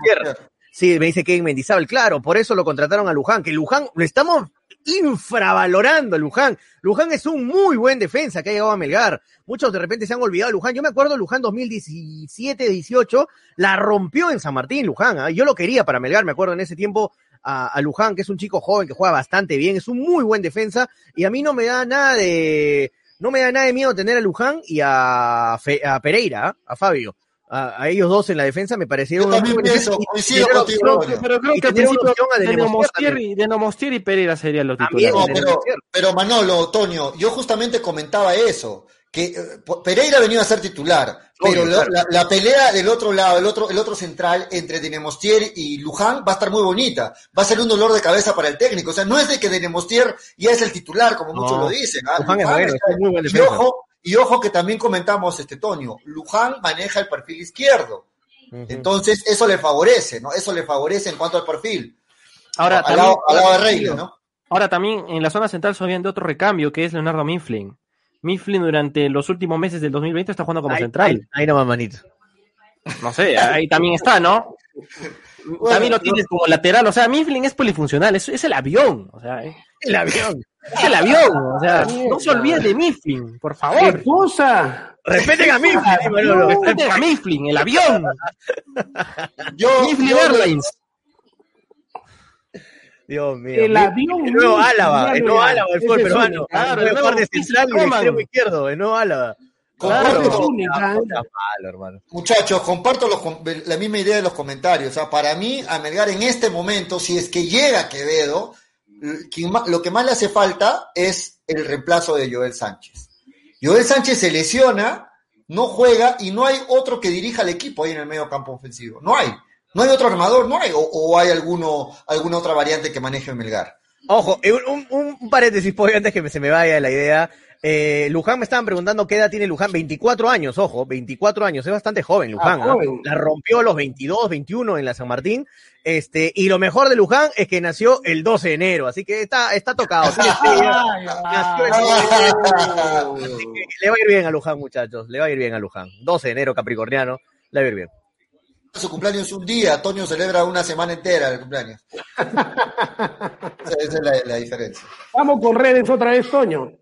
Sí, me dice Kevin Mendizábal, claro, por eso lo contrataron a Luján, que Luján, lo estamos infravalorando a Luján. Luján es un muy buen defensa que ha llegado a Melgar. Muchos de repente se han olvidado de Luján. Yo me acuerdo Luján 2017-18, la rompió en San Martín Luján. ¿ah? Yo lo quería para Melgar, me acuerdo en ese tiempo a, a, Luján, que es un chico joven que juega bastante bien, es un muy buen defensa y a mí no me da nada de, no me da nada de miedo tener a Luján y a, a Pereira, ¿ah? a Fabio a, ellos dos en la defensa me parecieron Yo también pienso, coincido contigo. Pero creo que al principio de Nomostier y Pereira serían los titulares. No, pero, pero Manolo, Tonio, yo justamente comentaba eso, que eh, Pereira venía a ser titular, pero la, la, la, pelea del otro lado, el otro, el otro central entre Dinemostier y Luján va a estar muy bonita, va a ser un dolor de cabeza para el técnico, o sea, no es de que Dinemostier ya es el titular, como muchos lo dicen. ¿ah? Luján, Luján es, es muy buen y ojo, y ojo que también comentamos, este Tonio, Luján maneja el perfil izquierdo. Entonces, eso le favorece, ¿no? Eso le favorece en cuanto al perfil. Ahora, al, también, lado, al lado de Reina, ¿no? Ahora también en la zona central se de otro recambio que es Leonardo Mifflin. Mifflin durante los últimos meses del 2020 está jugando como central. Ahí, no va manito. No sé, ahí también está, ¿no? también lo tienes como lateral, o sea, Mifflin es polifuncional, es, es el avión, o sea, ¿eh? el avión. Es el avión, o sea, no se olviden de Mifflin, por favor. ¿Qué cosa? Respeten a Mifflin, respeten a Mifflin, el avión. Yo, Mifflin Airlines. Dios mío. El avión. El nuevo Álava, el nuevo Álava, el fútbol peruano. Claro, el nuevo central y el extremo izquierdo, el nuevo Álava. Claro, Muchachos, comparto los, la misma idea de los comentarios. O sea, para mí, a Melgar en este momento, si es que llega Quevedo, lo que más le hace falta es el reemplazo de Joel Sánchez. Joel Sánchez se lesiona, no juega y no hay otro que dirija al equipo ahí en el medio campo ofensivo. No hay. No hay otro armador, no hay. O, hay alguno, alguna otra variante que maneje Melgar. Ojo, un, un, paréntesis, pues, antes que se me vaya la idea. Eh, Luján me estaban preguntando qué edad tiene Luján. 24 años, ojo, 24 años. Es bastante joven Luján. Ah, ¿ah? La rompió a los 22, 21 en la San Martín. Este, y lo mejor de Luján es que nació el 12 de enero, así que está, está tocado. nació el le va a ir bien a Luján, muchachos. Le va a ir bien a Luján. 12 de enero, capricorniano. Le va a ir bien. Su cumpleaños un día, Toño celebra una semana entera el cumpleaños. Esa es la, la diferencia. Vamos con redes otra vez, Toño.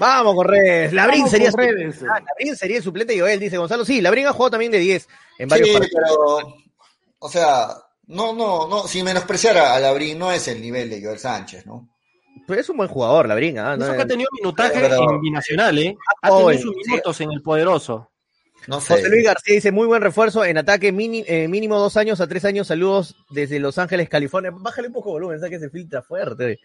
Vamos, Corredes. Labrín sería, suplente. Ah, Labrín sería suplente y Joel, dice Gonzalo. Sí, Labrín ha jugado también de 10 en varios sí, pero, o sea, no, no, no, sin menospreciar a, Labrín, no es el nivel de Joel Sánchez, ¿no? Pero es un buen jugador, Labrín. ¿ah? Eso que ha tenido minutaje en Binacional, ¿eh? Ha tenido sus minutos en el poderoso. No sé. José Luis García dice, muy buen refuerzo en ataque eh, mínimo dos años a tres años. Saludos desde Los Ángeles, California. Bájale un poco de volumen, que se filtra fuerte.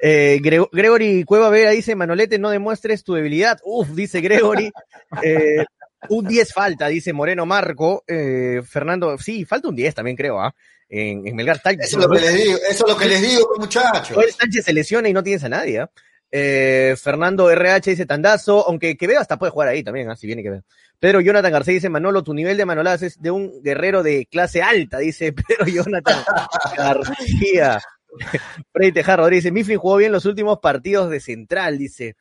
Eh, Gregory Cueva Vera dice, Manolete, no demuestres tu debilidad. Uf, dice Gregory. Eh, un 10 falta, dice Moreno Marco. Eh, Fernando, sí, falta un 10 también creo, ¿ah? En, en, Melgar Eso es lo que les digo, eso es lo que les digo, muchachos. Sánchez se lesiona y no tienes a nadie, ¿ah? Eh, Fernando RH dice Tandazo, aunque Quevedo hasta puede jugar ahí también, ¿ah? si viene Quevedo. Pedro Jonathan García dice Manolo, tu nivel de manoladas es de un guerrero de clase alta, dice Pedro Jonathan García. Freddy Tejarro dice, Mifflin jugó bien los últimos partidos de Central, dice.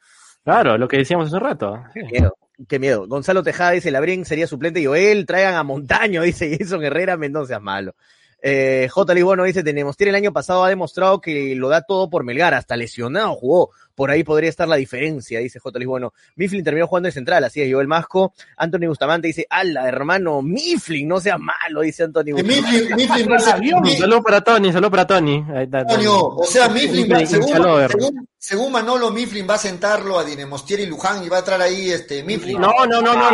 Claro, lo que decíamos hace rato. Qué miedo, qué miedo. Gonzalo Tejada dice, Labrín sería suplente y Joel, traigan a Montaño, dice Jason Herrera, Mendoza es malo. Eh, J. Libono dice, tenemos, el año pasado ha demostrado que lo da todo por Melgar, hasta lesionado jugó. Por ahí podría estar la diferencia, dice J. Lisbono. Mifflin terminó jugando en central, así es, el Masco. Anthony Bustamante dice, ala, hermano, Mifflin, no sea malo, dice Anthony Bustamante. Mifflin, Saludos para Tony, saludos para Tony. o sea, Mifflin, según, según, Manolo, Mifflin va a sentarlo a Dinemostier y Luján y va a entrar ahí este Mifflin. No, no, no, no.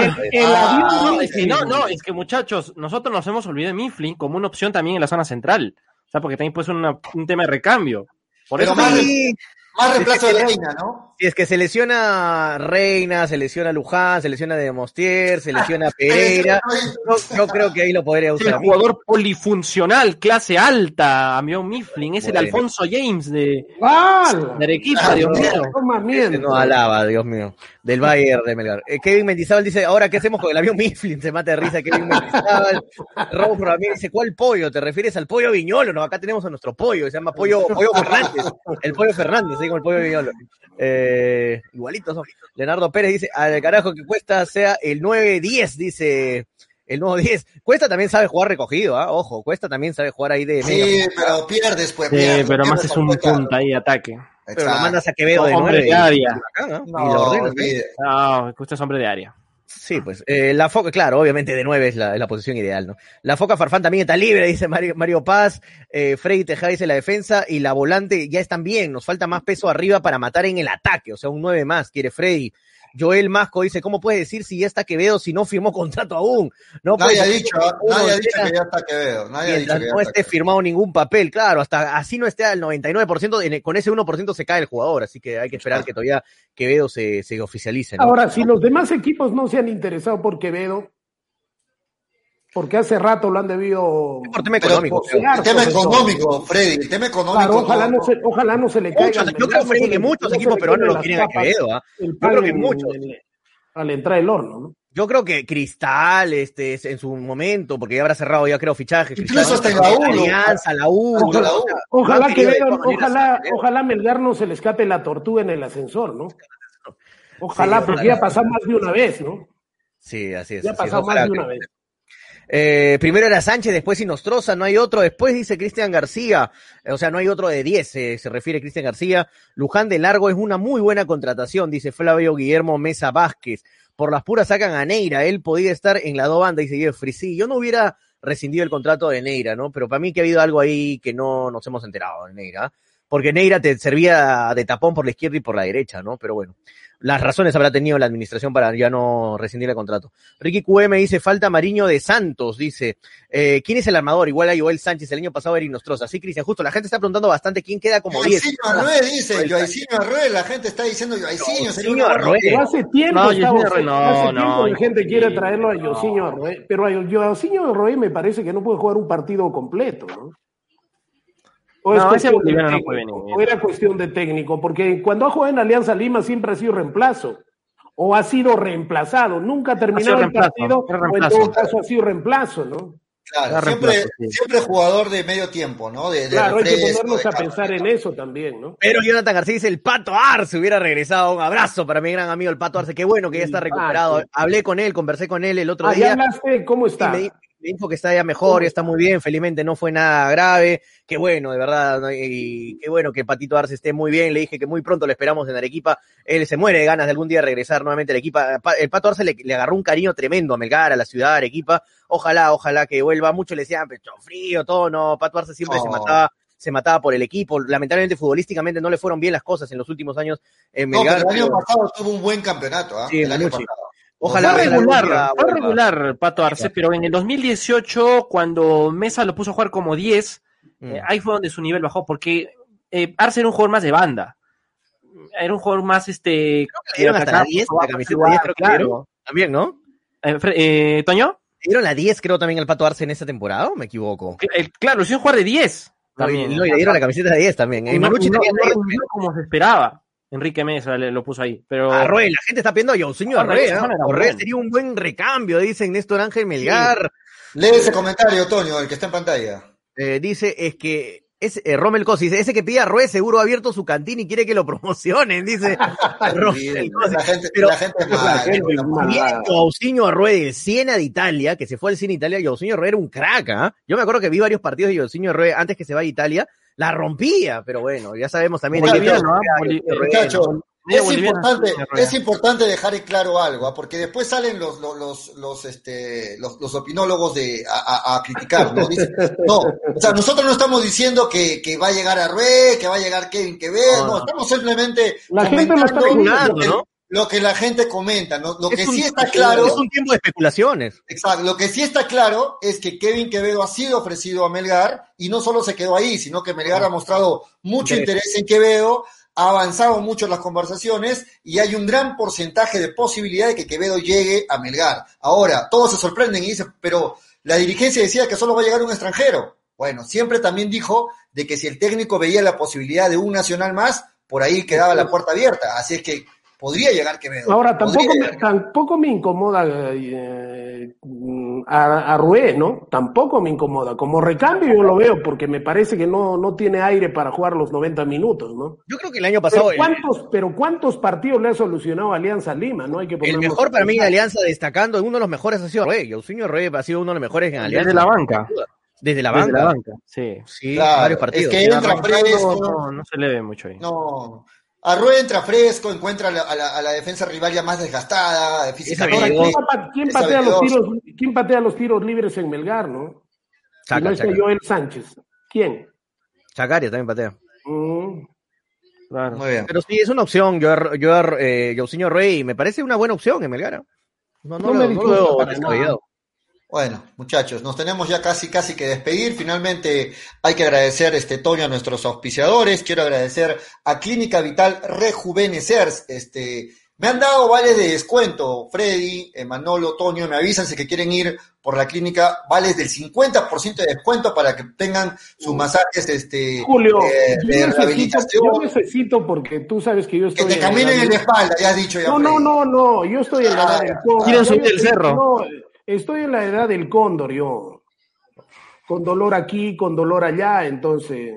Ah, no, es que, no, no, es que muchachos, nosotros nos hemos olvidado de Mifflin como una opción también en la zona central. O sea, porque también puede ser un tema de recambio. Por eso Más reemplazo de Reina, ¿no? Si es que se lesiona Reina, se lesiona Luján, se lesiona de Mostier, se lesiona Pereira, yo, yo, creo que ahí lo podría usar. El jugador polifuncional, clase alta, amigo Mifflin, es el Alfonso James de, de Arequipa, Dios mío. No alaba, Dios mío, del Bayern de Melgar. Eh, Kevin Mendizábal dice, ahora qué hacemos con el avión Mifflin, se mata de risa Kevin Mendizábal. Raúl Ramírez dice, ¿cuál pollo? ¿Te refieres al pollo viñolo? No, acá tenemos a nuestro pollo, se llama pollo, pollo Fernández, el pollo Fernández, como el pollo viñolo. Eh, igualitos Leonardo Pérez dice, al carajo que Cuesta sea el 9-10, dice el nuevo 10. Cuesta también sabe jugar recogido, ¿ah? ojo, Cuesta también sabe jugar ahí de... Sí, pero pierdes, pues. Sí, pero más es un punta ahí, ataque. Pero lo mandas a Quevedo de hombre de área. ¿no? No, y lo ordenas, no, Cuesta es hombre de área. Sí, pues eh, la foca, claro, obviamente de nueve es la, es la, posición ideal, ¿no? La foca Farfán también está libre, dice Mario, Mario Paz, eh, Freddy Tejada dice la defensa y la volante ya están bien, nos falta más peso arriba para matar en el ataque, o sea, un nueve más, quiere Freddy. Joel Masco dice, ¿cómo puedes decir si ya está Quevedo si no firmó contrato aún? No nadie ha dicho, nadie ha dicho que ya está Quevedo. Nadie ha dicho que ya no esté firmado ningún papel, claro, hasta así no esté al 99%, con ese 1% se cae el jugador, así que hay que esperar que todavía Quevedo se, se oficialice. ¿no? Ahora, si los demás equipos no se han interesado por Quevedo, porque hace rato lo han debido. Por tema económico. el tema económico, Freddy. El tema económico. Claro, ojalá, no se, ojalá no se le caiga. Muchos, yo creo, Freddy, que muchos equipos peruanos lo quieren a Quevedo. Yo creo que muchos. Al entrar el horno, ¿no? Yo creo que Cristal, este, en su momento, porque ya habrá cerrado ya creo fichajes. Incluso hasta en la U. Alianza, la U. Ojalá, ojalá, que vean, ojalá, ojalá Melgar no se le escape la tortuga en el ascensor, ¿no? Ojalá, porque ya ha pasado más de una vez, ¿no? Sí, así es. Ya ha pasado más de una vez. Eh, primero era Sánchez, después Inostroza, no hay otro. Después dice Cristian García, o sea, no hay otro de 10, eh, se refiere Cristian García. Luján de Largo es una muy buena contratación, dice Flavio Guillermo Mesa Vázquez. Por las puras sacan a Neira, él podía estar en la dos banda y seguir Sí, yo no hubiera rescindido el contrato de Neira, ¿no? Pero para mí que ha habido algo ahí que no nos hemos enterado de Neira. Porque Neira te servía de tapón por la izquierda y por la derecha, ¿no? Pero bueno las razones habrá tenido la administración para ya no rescindir el contrato. Ricky QM dice, falta Mariño de Santos, dice, eh, ¿quién es el armador? Igual a Joel Sánchez, el año pasado era Inostroza. Sí, Cristian, justo, la gente está preguntando bastante quién queda como 10. Joaquín Arrué dice, Joaquín Arrué, la gente está diciendo Joaquín Arrué. Hace tiempo, no, hace no, no, la gente quiere traerlo a Joaquín Arrué, pero a Joaquín Arrué me parece que no puede jugar un partido completo, ¿no? O, no, ese boliviano no puede venir. o era cuestión de técnico, porque cuando ha jugado en Alianza Lima siempre ha sido reemplazo. O ha sido reemplazado. Nunca ha terminado el partido, o en todo caso ha sido reemplazo, ¿no? Claro, siempre, siempre jugador de medio tiempo, ¿no? De, de claro, hay que ponernos a pensar en eso también, ¿no? Pero Jonathan García dice, el Pato Arce hubiera regresado. Un abrazo para mi gran amigo el Pato Arce. Qué bueno que ya está recuperado. Hablé con él, conversé con él el otro día. Hablaste, ¿Cómo está? me dijo que está ya mejor, ya está muy bien, felizmente no fue nada grave, qué bueno, de verdad, y qué bueno que Patito Arce esté muy bien, le dije que muy pronto lo esperamos en Arequipa, él se muere de ganas de algún día regresar nuevamente a Arequipa, el Pato Arce le, agarró un cariño tremendo a Melgar, a la ciudad de Arequipa, ojalá, ojalá que vuelva, mucho le decían, pecho frío, todo, no, Pato Arce siempre se mataba se mataba por el equipo. Lamentablemente, futbolísticamente no le fueron bien las cosas en los últimos años en Melgar. No, pero el año pasado tuvo un buen campeonato. ¿eh? Sí, el año pasado. Ojalá fue regular, fue regular Pato Arce, pero en el 2018, cuando Mesa lo puso a jugar como 10, mm. eh, ahí fue donde su nivel bajó, porque eh, Arce era un jugador más de banda. Era un jugador más este. Creo que hasta la 10, la camiseta 10 creo que claro. También, ¿no? Eh, eh, ¿Toño? ¿Dieron la 10, creo, también el Pato Arce en esa temporada o me equivoco? claro, es un jugador de 10. También. No, y le dieron la camiseta de 10 también. Y Manucci no, no, no, como se esperaba. Enrique Mesa lo puso ahí. Pero... Arroe, la gente está pidiendo a Yaucinho Arroe. Arroe sería un buen recambio, dicen Néstor Ángel Melgar. Lee ese comentario, Toño, el que está en pantalla. Eh, dice, es que es, eh, Rommel Cosi dice, ese que pide a seguro ha abierto su cantina y quiere que lo promocionen, dice Rommel Cosi. La gente, Pero, la gente es Arrué del Siena de Italia, que se fue al Cine Italia, Yaucinho Arrué era un crack, ¿ah? Yo me acuerdo que vi varios partidos de Yaucinho Arrué antes que se vaya a Italia, la rompía, pero bueno, ya sabemos también. es importante, es importante dejar en claro algo, ¿ah? porque después salen los, los, los, este, los, los opinólogos de, a, a, criticar, ¿no? no, o sea, nosotros no estamos diciendo que, que va a llegar a Rue, que va a llegar Kevin Quevedo, no, no estamos simplemente la gente lo está ¿no? Lo que la gente comenta, ¿no? Lo que sí está claro. Es un tiempo de especulaciones. Exacto. Lo que sí está claro es que Kevin Quevedo ha sido ofrecido a Melgar y no solo se quedó ahí, sino que Melgar ha mostrado mucho interés en Quevedo. ha avanzado mucho las conversaciones y hay un gran porcentaje de posibilidad de que Quevedo llegue a Melgar. Ahora, todos se sorprenden y dicen, pero la dirigencia decía que solo va a llegar un extranjero. Bueno, siempre también dijo de que si el técnico veía la posibilidad de un nacional más, por ahí quedaba la puerta abierta. Así es que podría llegar Quevedo. Ahora, tampoco, me, tampoco me incomoda eh, a, a Rué, ¿no? Tampoco me incomoda. Como recambio yo lo veo porque me parece que no, no tiene aire para jugar los 90 minutos, ¿no? Yo creo que el año pasado... Pero ¿cuántos, pero ¿cuántos partidos le ha solucionado Alianza Lima? ¿no? Hay que el mejor para mí en Alianza destacando, uno de los mejores ha sido Rué. Eugenio Rué ha sido uno de los mejores en Alianza. Desde la banca. Desde la banca. Desde la banca, sí. Sí, claro, varios partidos. Es que entra fresco. No, no, se le ve mucho ahí. No. Arrué entra fresco, encuentra a la, a la, a la defensa rival ya más desgastada, físicamente. ¿quién, ¿quién, patea los tiros, ¿Quién patea los tiros libres en Melgar, no? Chaca, no es Joel Sánchez. ¿Quién? Chacaria también patea. Mm. Claro. Muy bien. Pero sí, es una opción. Yo, yo, eh, Rey, me parece una buena opción en Melgar. No, no, no me lo, no bueno, muchachos, nos tenemos ya casi casi que despedir. Finalmente hay que agradecer este Toño a nuestros auspiciadores. Quiero agradecer a Clínica Vital Rejuvenecer. Este, me han dado vales de descuento. Freddy, Manolo, Toño, me avisan si que quieren ir por la clínica, vales del 50% de descuento para que tengan sus masajes este, Julio, eh, yo de necesito, rehabilitación. yo necesito porque tú sabes que yo Que estoy te caminen en la espalda, ya has dicho ya. No, no, Freddy. no, no, yo estoy en la cóndor. Quieren subir el cerro. no, estoy en la edad del cóndor, yo. Con dolor aquí, con dolor allá, entonces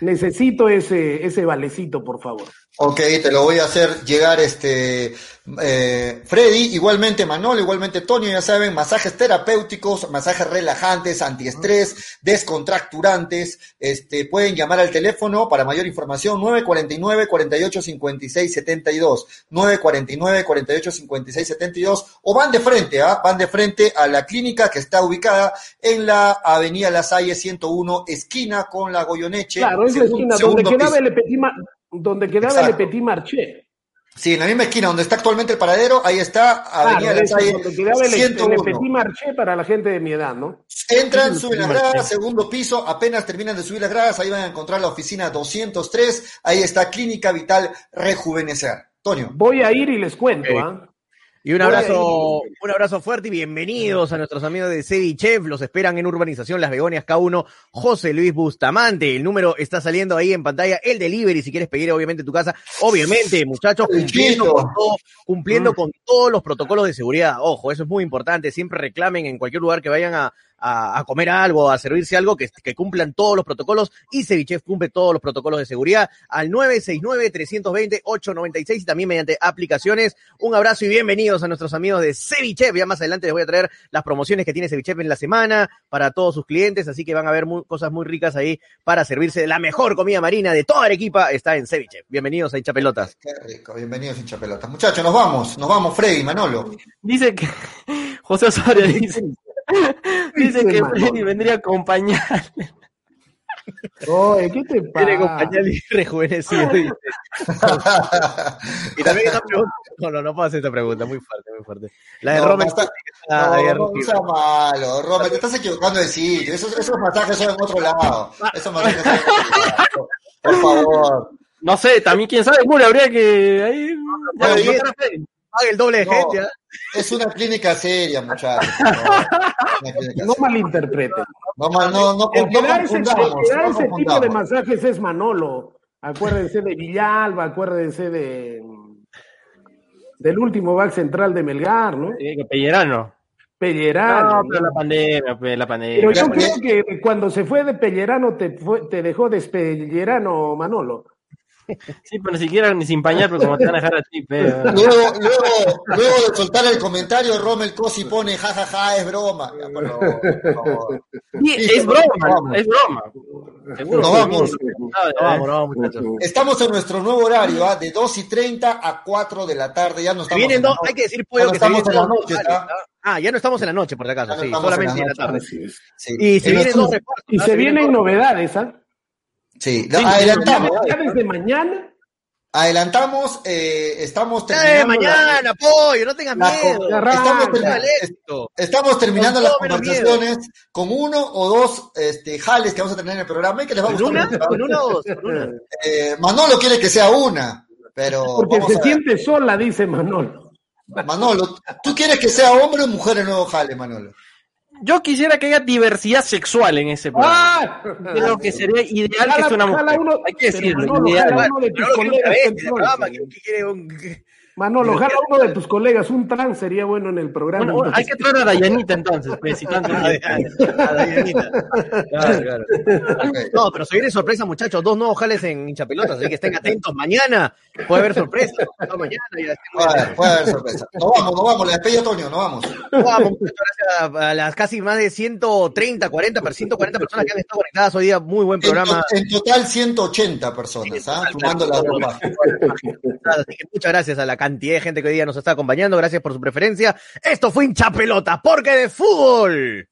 necesito ese, ese valecito, por favor. Ok, te lo voy a hacer llegar este eh, Freddy, igualmente Manolo, igualmente Toño, ya saben, masajes terapéuticos, masajes relajantes, antiestrés, descontracturantes, este, pueden llamar al teléfono para mayor información 949 48 56 72, 949 48 56 72 o van de frente, ¿ah? van de frente a la clínica que está ubicada en la Avenida La Salle 101, esquina con la Goyoneche. Claro, es la esquina donde quedaba el Petit, donde quedaba el. Petit Marché. Sí, en la misma esquina donde está actualmente el paradero, ahí está Avenida Claro, donde quedaba el, el 101. Petit Marché para la gente de mi edad, ¿no? Entran, suben las gradas, segundo piso, apenas terminan de subir las gradas, ahí van a encontrar la oficina 203, ahí está Clínica Vital Rejuvenecer. Toño. Voy a ir y les cuento. ¿ah? Y un abrazo, un abrazo fuerte y bienvenidos a nuestros amigos de Cevichef. Los esperan en Urbanización Las Begonias K1, José Luis Bustamante. El número está saliendo ahí en pantalla. El delivery, si quieres pedir obviamente tu casa. Obviamente, muchachos, cumpliendo, con, todo- cumpliendo Mm. con todos los protocolos de seguridad. Ojo, eso es muy importante. Siempre reclamen en cualquier lugar que vayan a, a, a comer algo, a servirse algo, que, que cumplan todos los protocolos. Y Cevichef cumple todos los protocolos de seguridad al 969-320-896 y también mediante aplicaciones. Un abrazo y bienvenidos a nuestros amigos de Cevichef. Ya más adelante les voy a traer las promociones que tiene Cevichef en la semana para todos sus clientes, así que van a ver mu- cosas muy ricas ahí para servirse de la mejor comida marina de toda Arequipa. Está en Cevichef. Bienvenidos a Hinchapelotas. Qué rico, bienvenidos hincha pelotas. Muchachos, nos vamos, nos vamos, Freddy, Manolo. Dice que José Osorio dice, dice que. Freddy vendría a acompañar. Oye, ¿qué te Tiene pasa? compañía y rejuvenecido. dice. y también esta pregunta. No, no, no puedo hacer esta pregunta. Muy fuerte, muy fuerte. La de No, Ah, ahí No, no, sea malo, Romer, te estás equivocando de sitio. Esos, esos masajes son en otro lado. Esos masajes son en otro lado. Por favor. No sé, también quién sabe, Julio, habría que ahí. Bien. yo Pague el doble de No. gente. ¿ah? Es una clínica seria, muchachos. No, malinterpreten. No, no, no, El que no da ese, tipo de masajes es Manolo. Acuérdense de Villalba, acuérdense de del último back central de Melgar, ¿no? Sí, Pellerano. Pellerano. No, pero la pandemia, pues, la pandemia. Pero yo creo que cuando se fue de Pellerano te, fue- te dejó despellerano, Manolo. Sí, pero ni siquiera ni sin pañal, pero como te van a dejar a ti, pero... Luego, luego, luego de soltar el comentario, Rommel Cosi pone jajaja, es broma. Ya, favor. Sí, es broma, es broma. Seguro. Nos vamos. No, vamos, no, vamos. Estamos en nuestro nuevo horario, ¿ah? de 2 y 30 a 4 de la tarde. Ya no estamos vienen en la noche. hay que decir, no que estamos en la noche, horarios, ¿ah? ¿ah? Ah, ya no estamos en la noche, por si acaso, sí, estamos solamente en en la la tarde. Así es. Sí. Y se En vienen dos repartos. Y ¿ah? se vienen vienen dos- novedades, ¿ah? Sí, Sí, adelantamos. Ya desde mañana Adelantamos, eh, estamos Eh, terminando. mañana, la- pollo, no tengas la- miedo. estamos, Arranca, termi- esto. estamos terminando las conversaciones con uno o dos este, jales que vamos a tener en el programa y que les va a ¿Con gustar. una? ¿Con una o dos? Eh, Manolo quiere que sea una, pero Porque vamos se a ver. siente sola, dice Manolo. Manolo, ¿tú quieres que sea hombre o mujer el nuevo jale, Manolo? Yo quisiera que haya diversidad sexual en ese programa. ¡Ah! Creo que sería ideal que sea una mujer. uno- Hay que pero decirlo, ideal. uno de tus Manolo quiere una colegas. vez en el entonces. programa, ¿qué- qué quiere un- Manolo, jala uno de tus colegas, un trans sería bueno en el programa. Bueno, hay que traer a Dayanita entonces, pues, si tanto- Ah, de- a Dayanita. Claro, claro. No, pero se viene sorpresa, muchachos. Dos nuevos jales en hinchapelotas, así que estén atentos. Mañana puede haber sorpresa. No, mañana ya Puede haber, puede haber sorpresa. Nos vamos, nos vamos, la despedida Toño, nos vamos. Vamos, muchachos, gracias a, a las casi más de 130, 40, per- 140 personas que han estado conectadas hoy día. Muy buen En, programa. to- en total 180 personas, ¿ah? sumando las dos bajas. Así que muchas gracias a la cantidad de gente que hoy día nos está acompañando. Gracias por su preferencia. Esto fue hinchapelotas, porque de fútbol.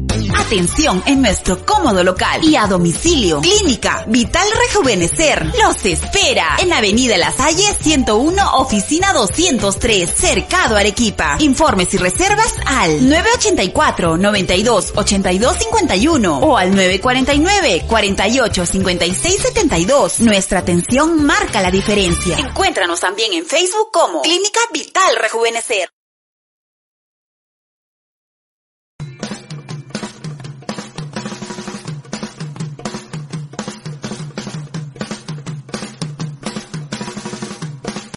Atención en nuestro cómodo local y a domicilio. Clínica Vital Rejuvenecer los espera en Avenida La Salle 101, oficina 203, Cercado Arequipa. Informes y reservas al 984 92 82 51 o al 949 48 56 72. Nuestra atención marca la diferencia. Encuéntranos también en Facebook como Clínica Vital Rejuvenecer.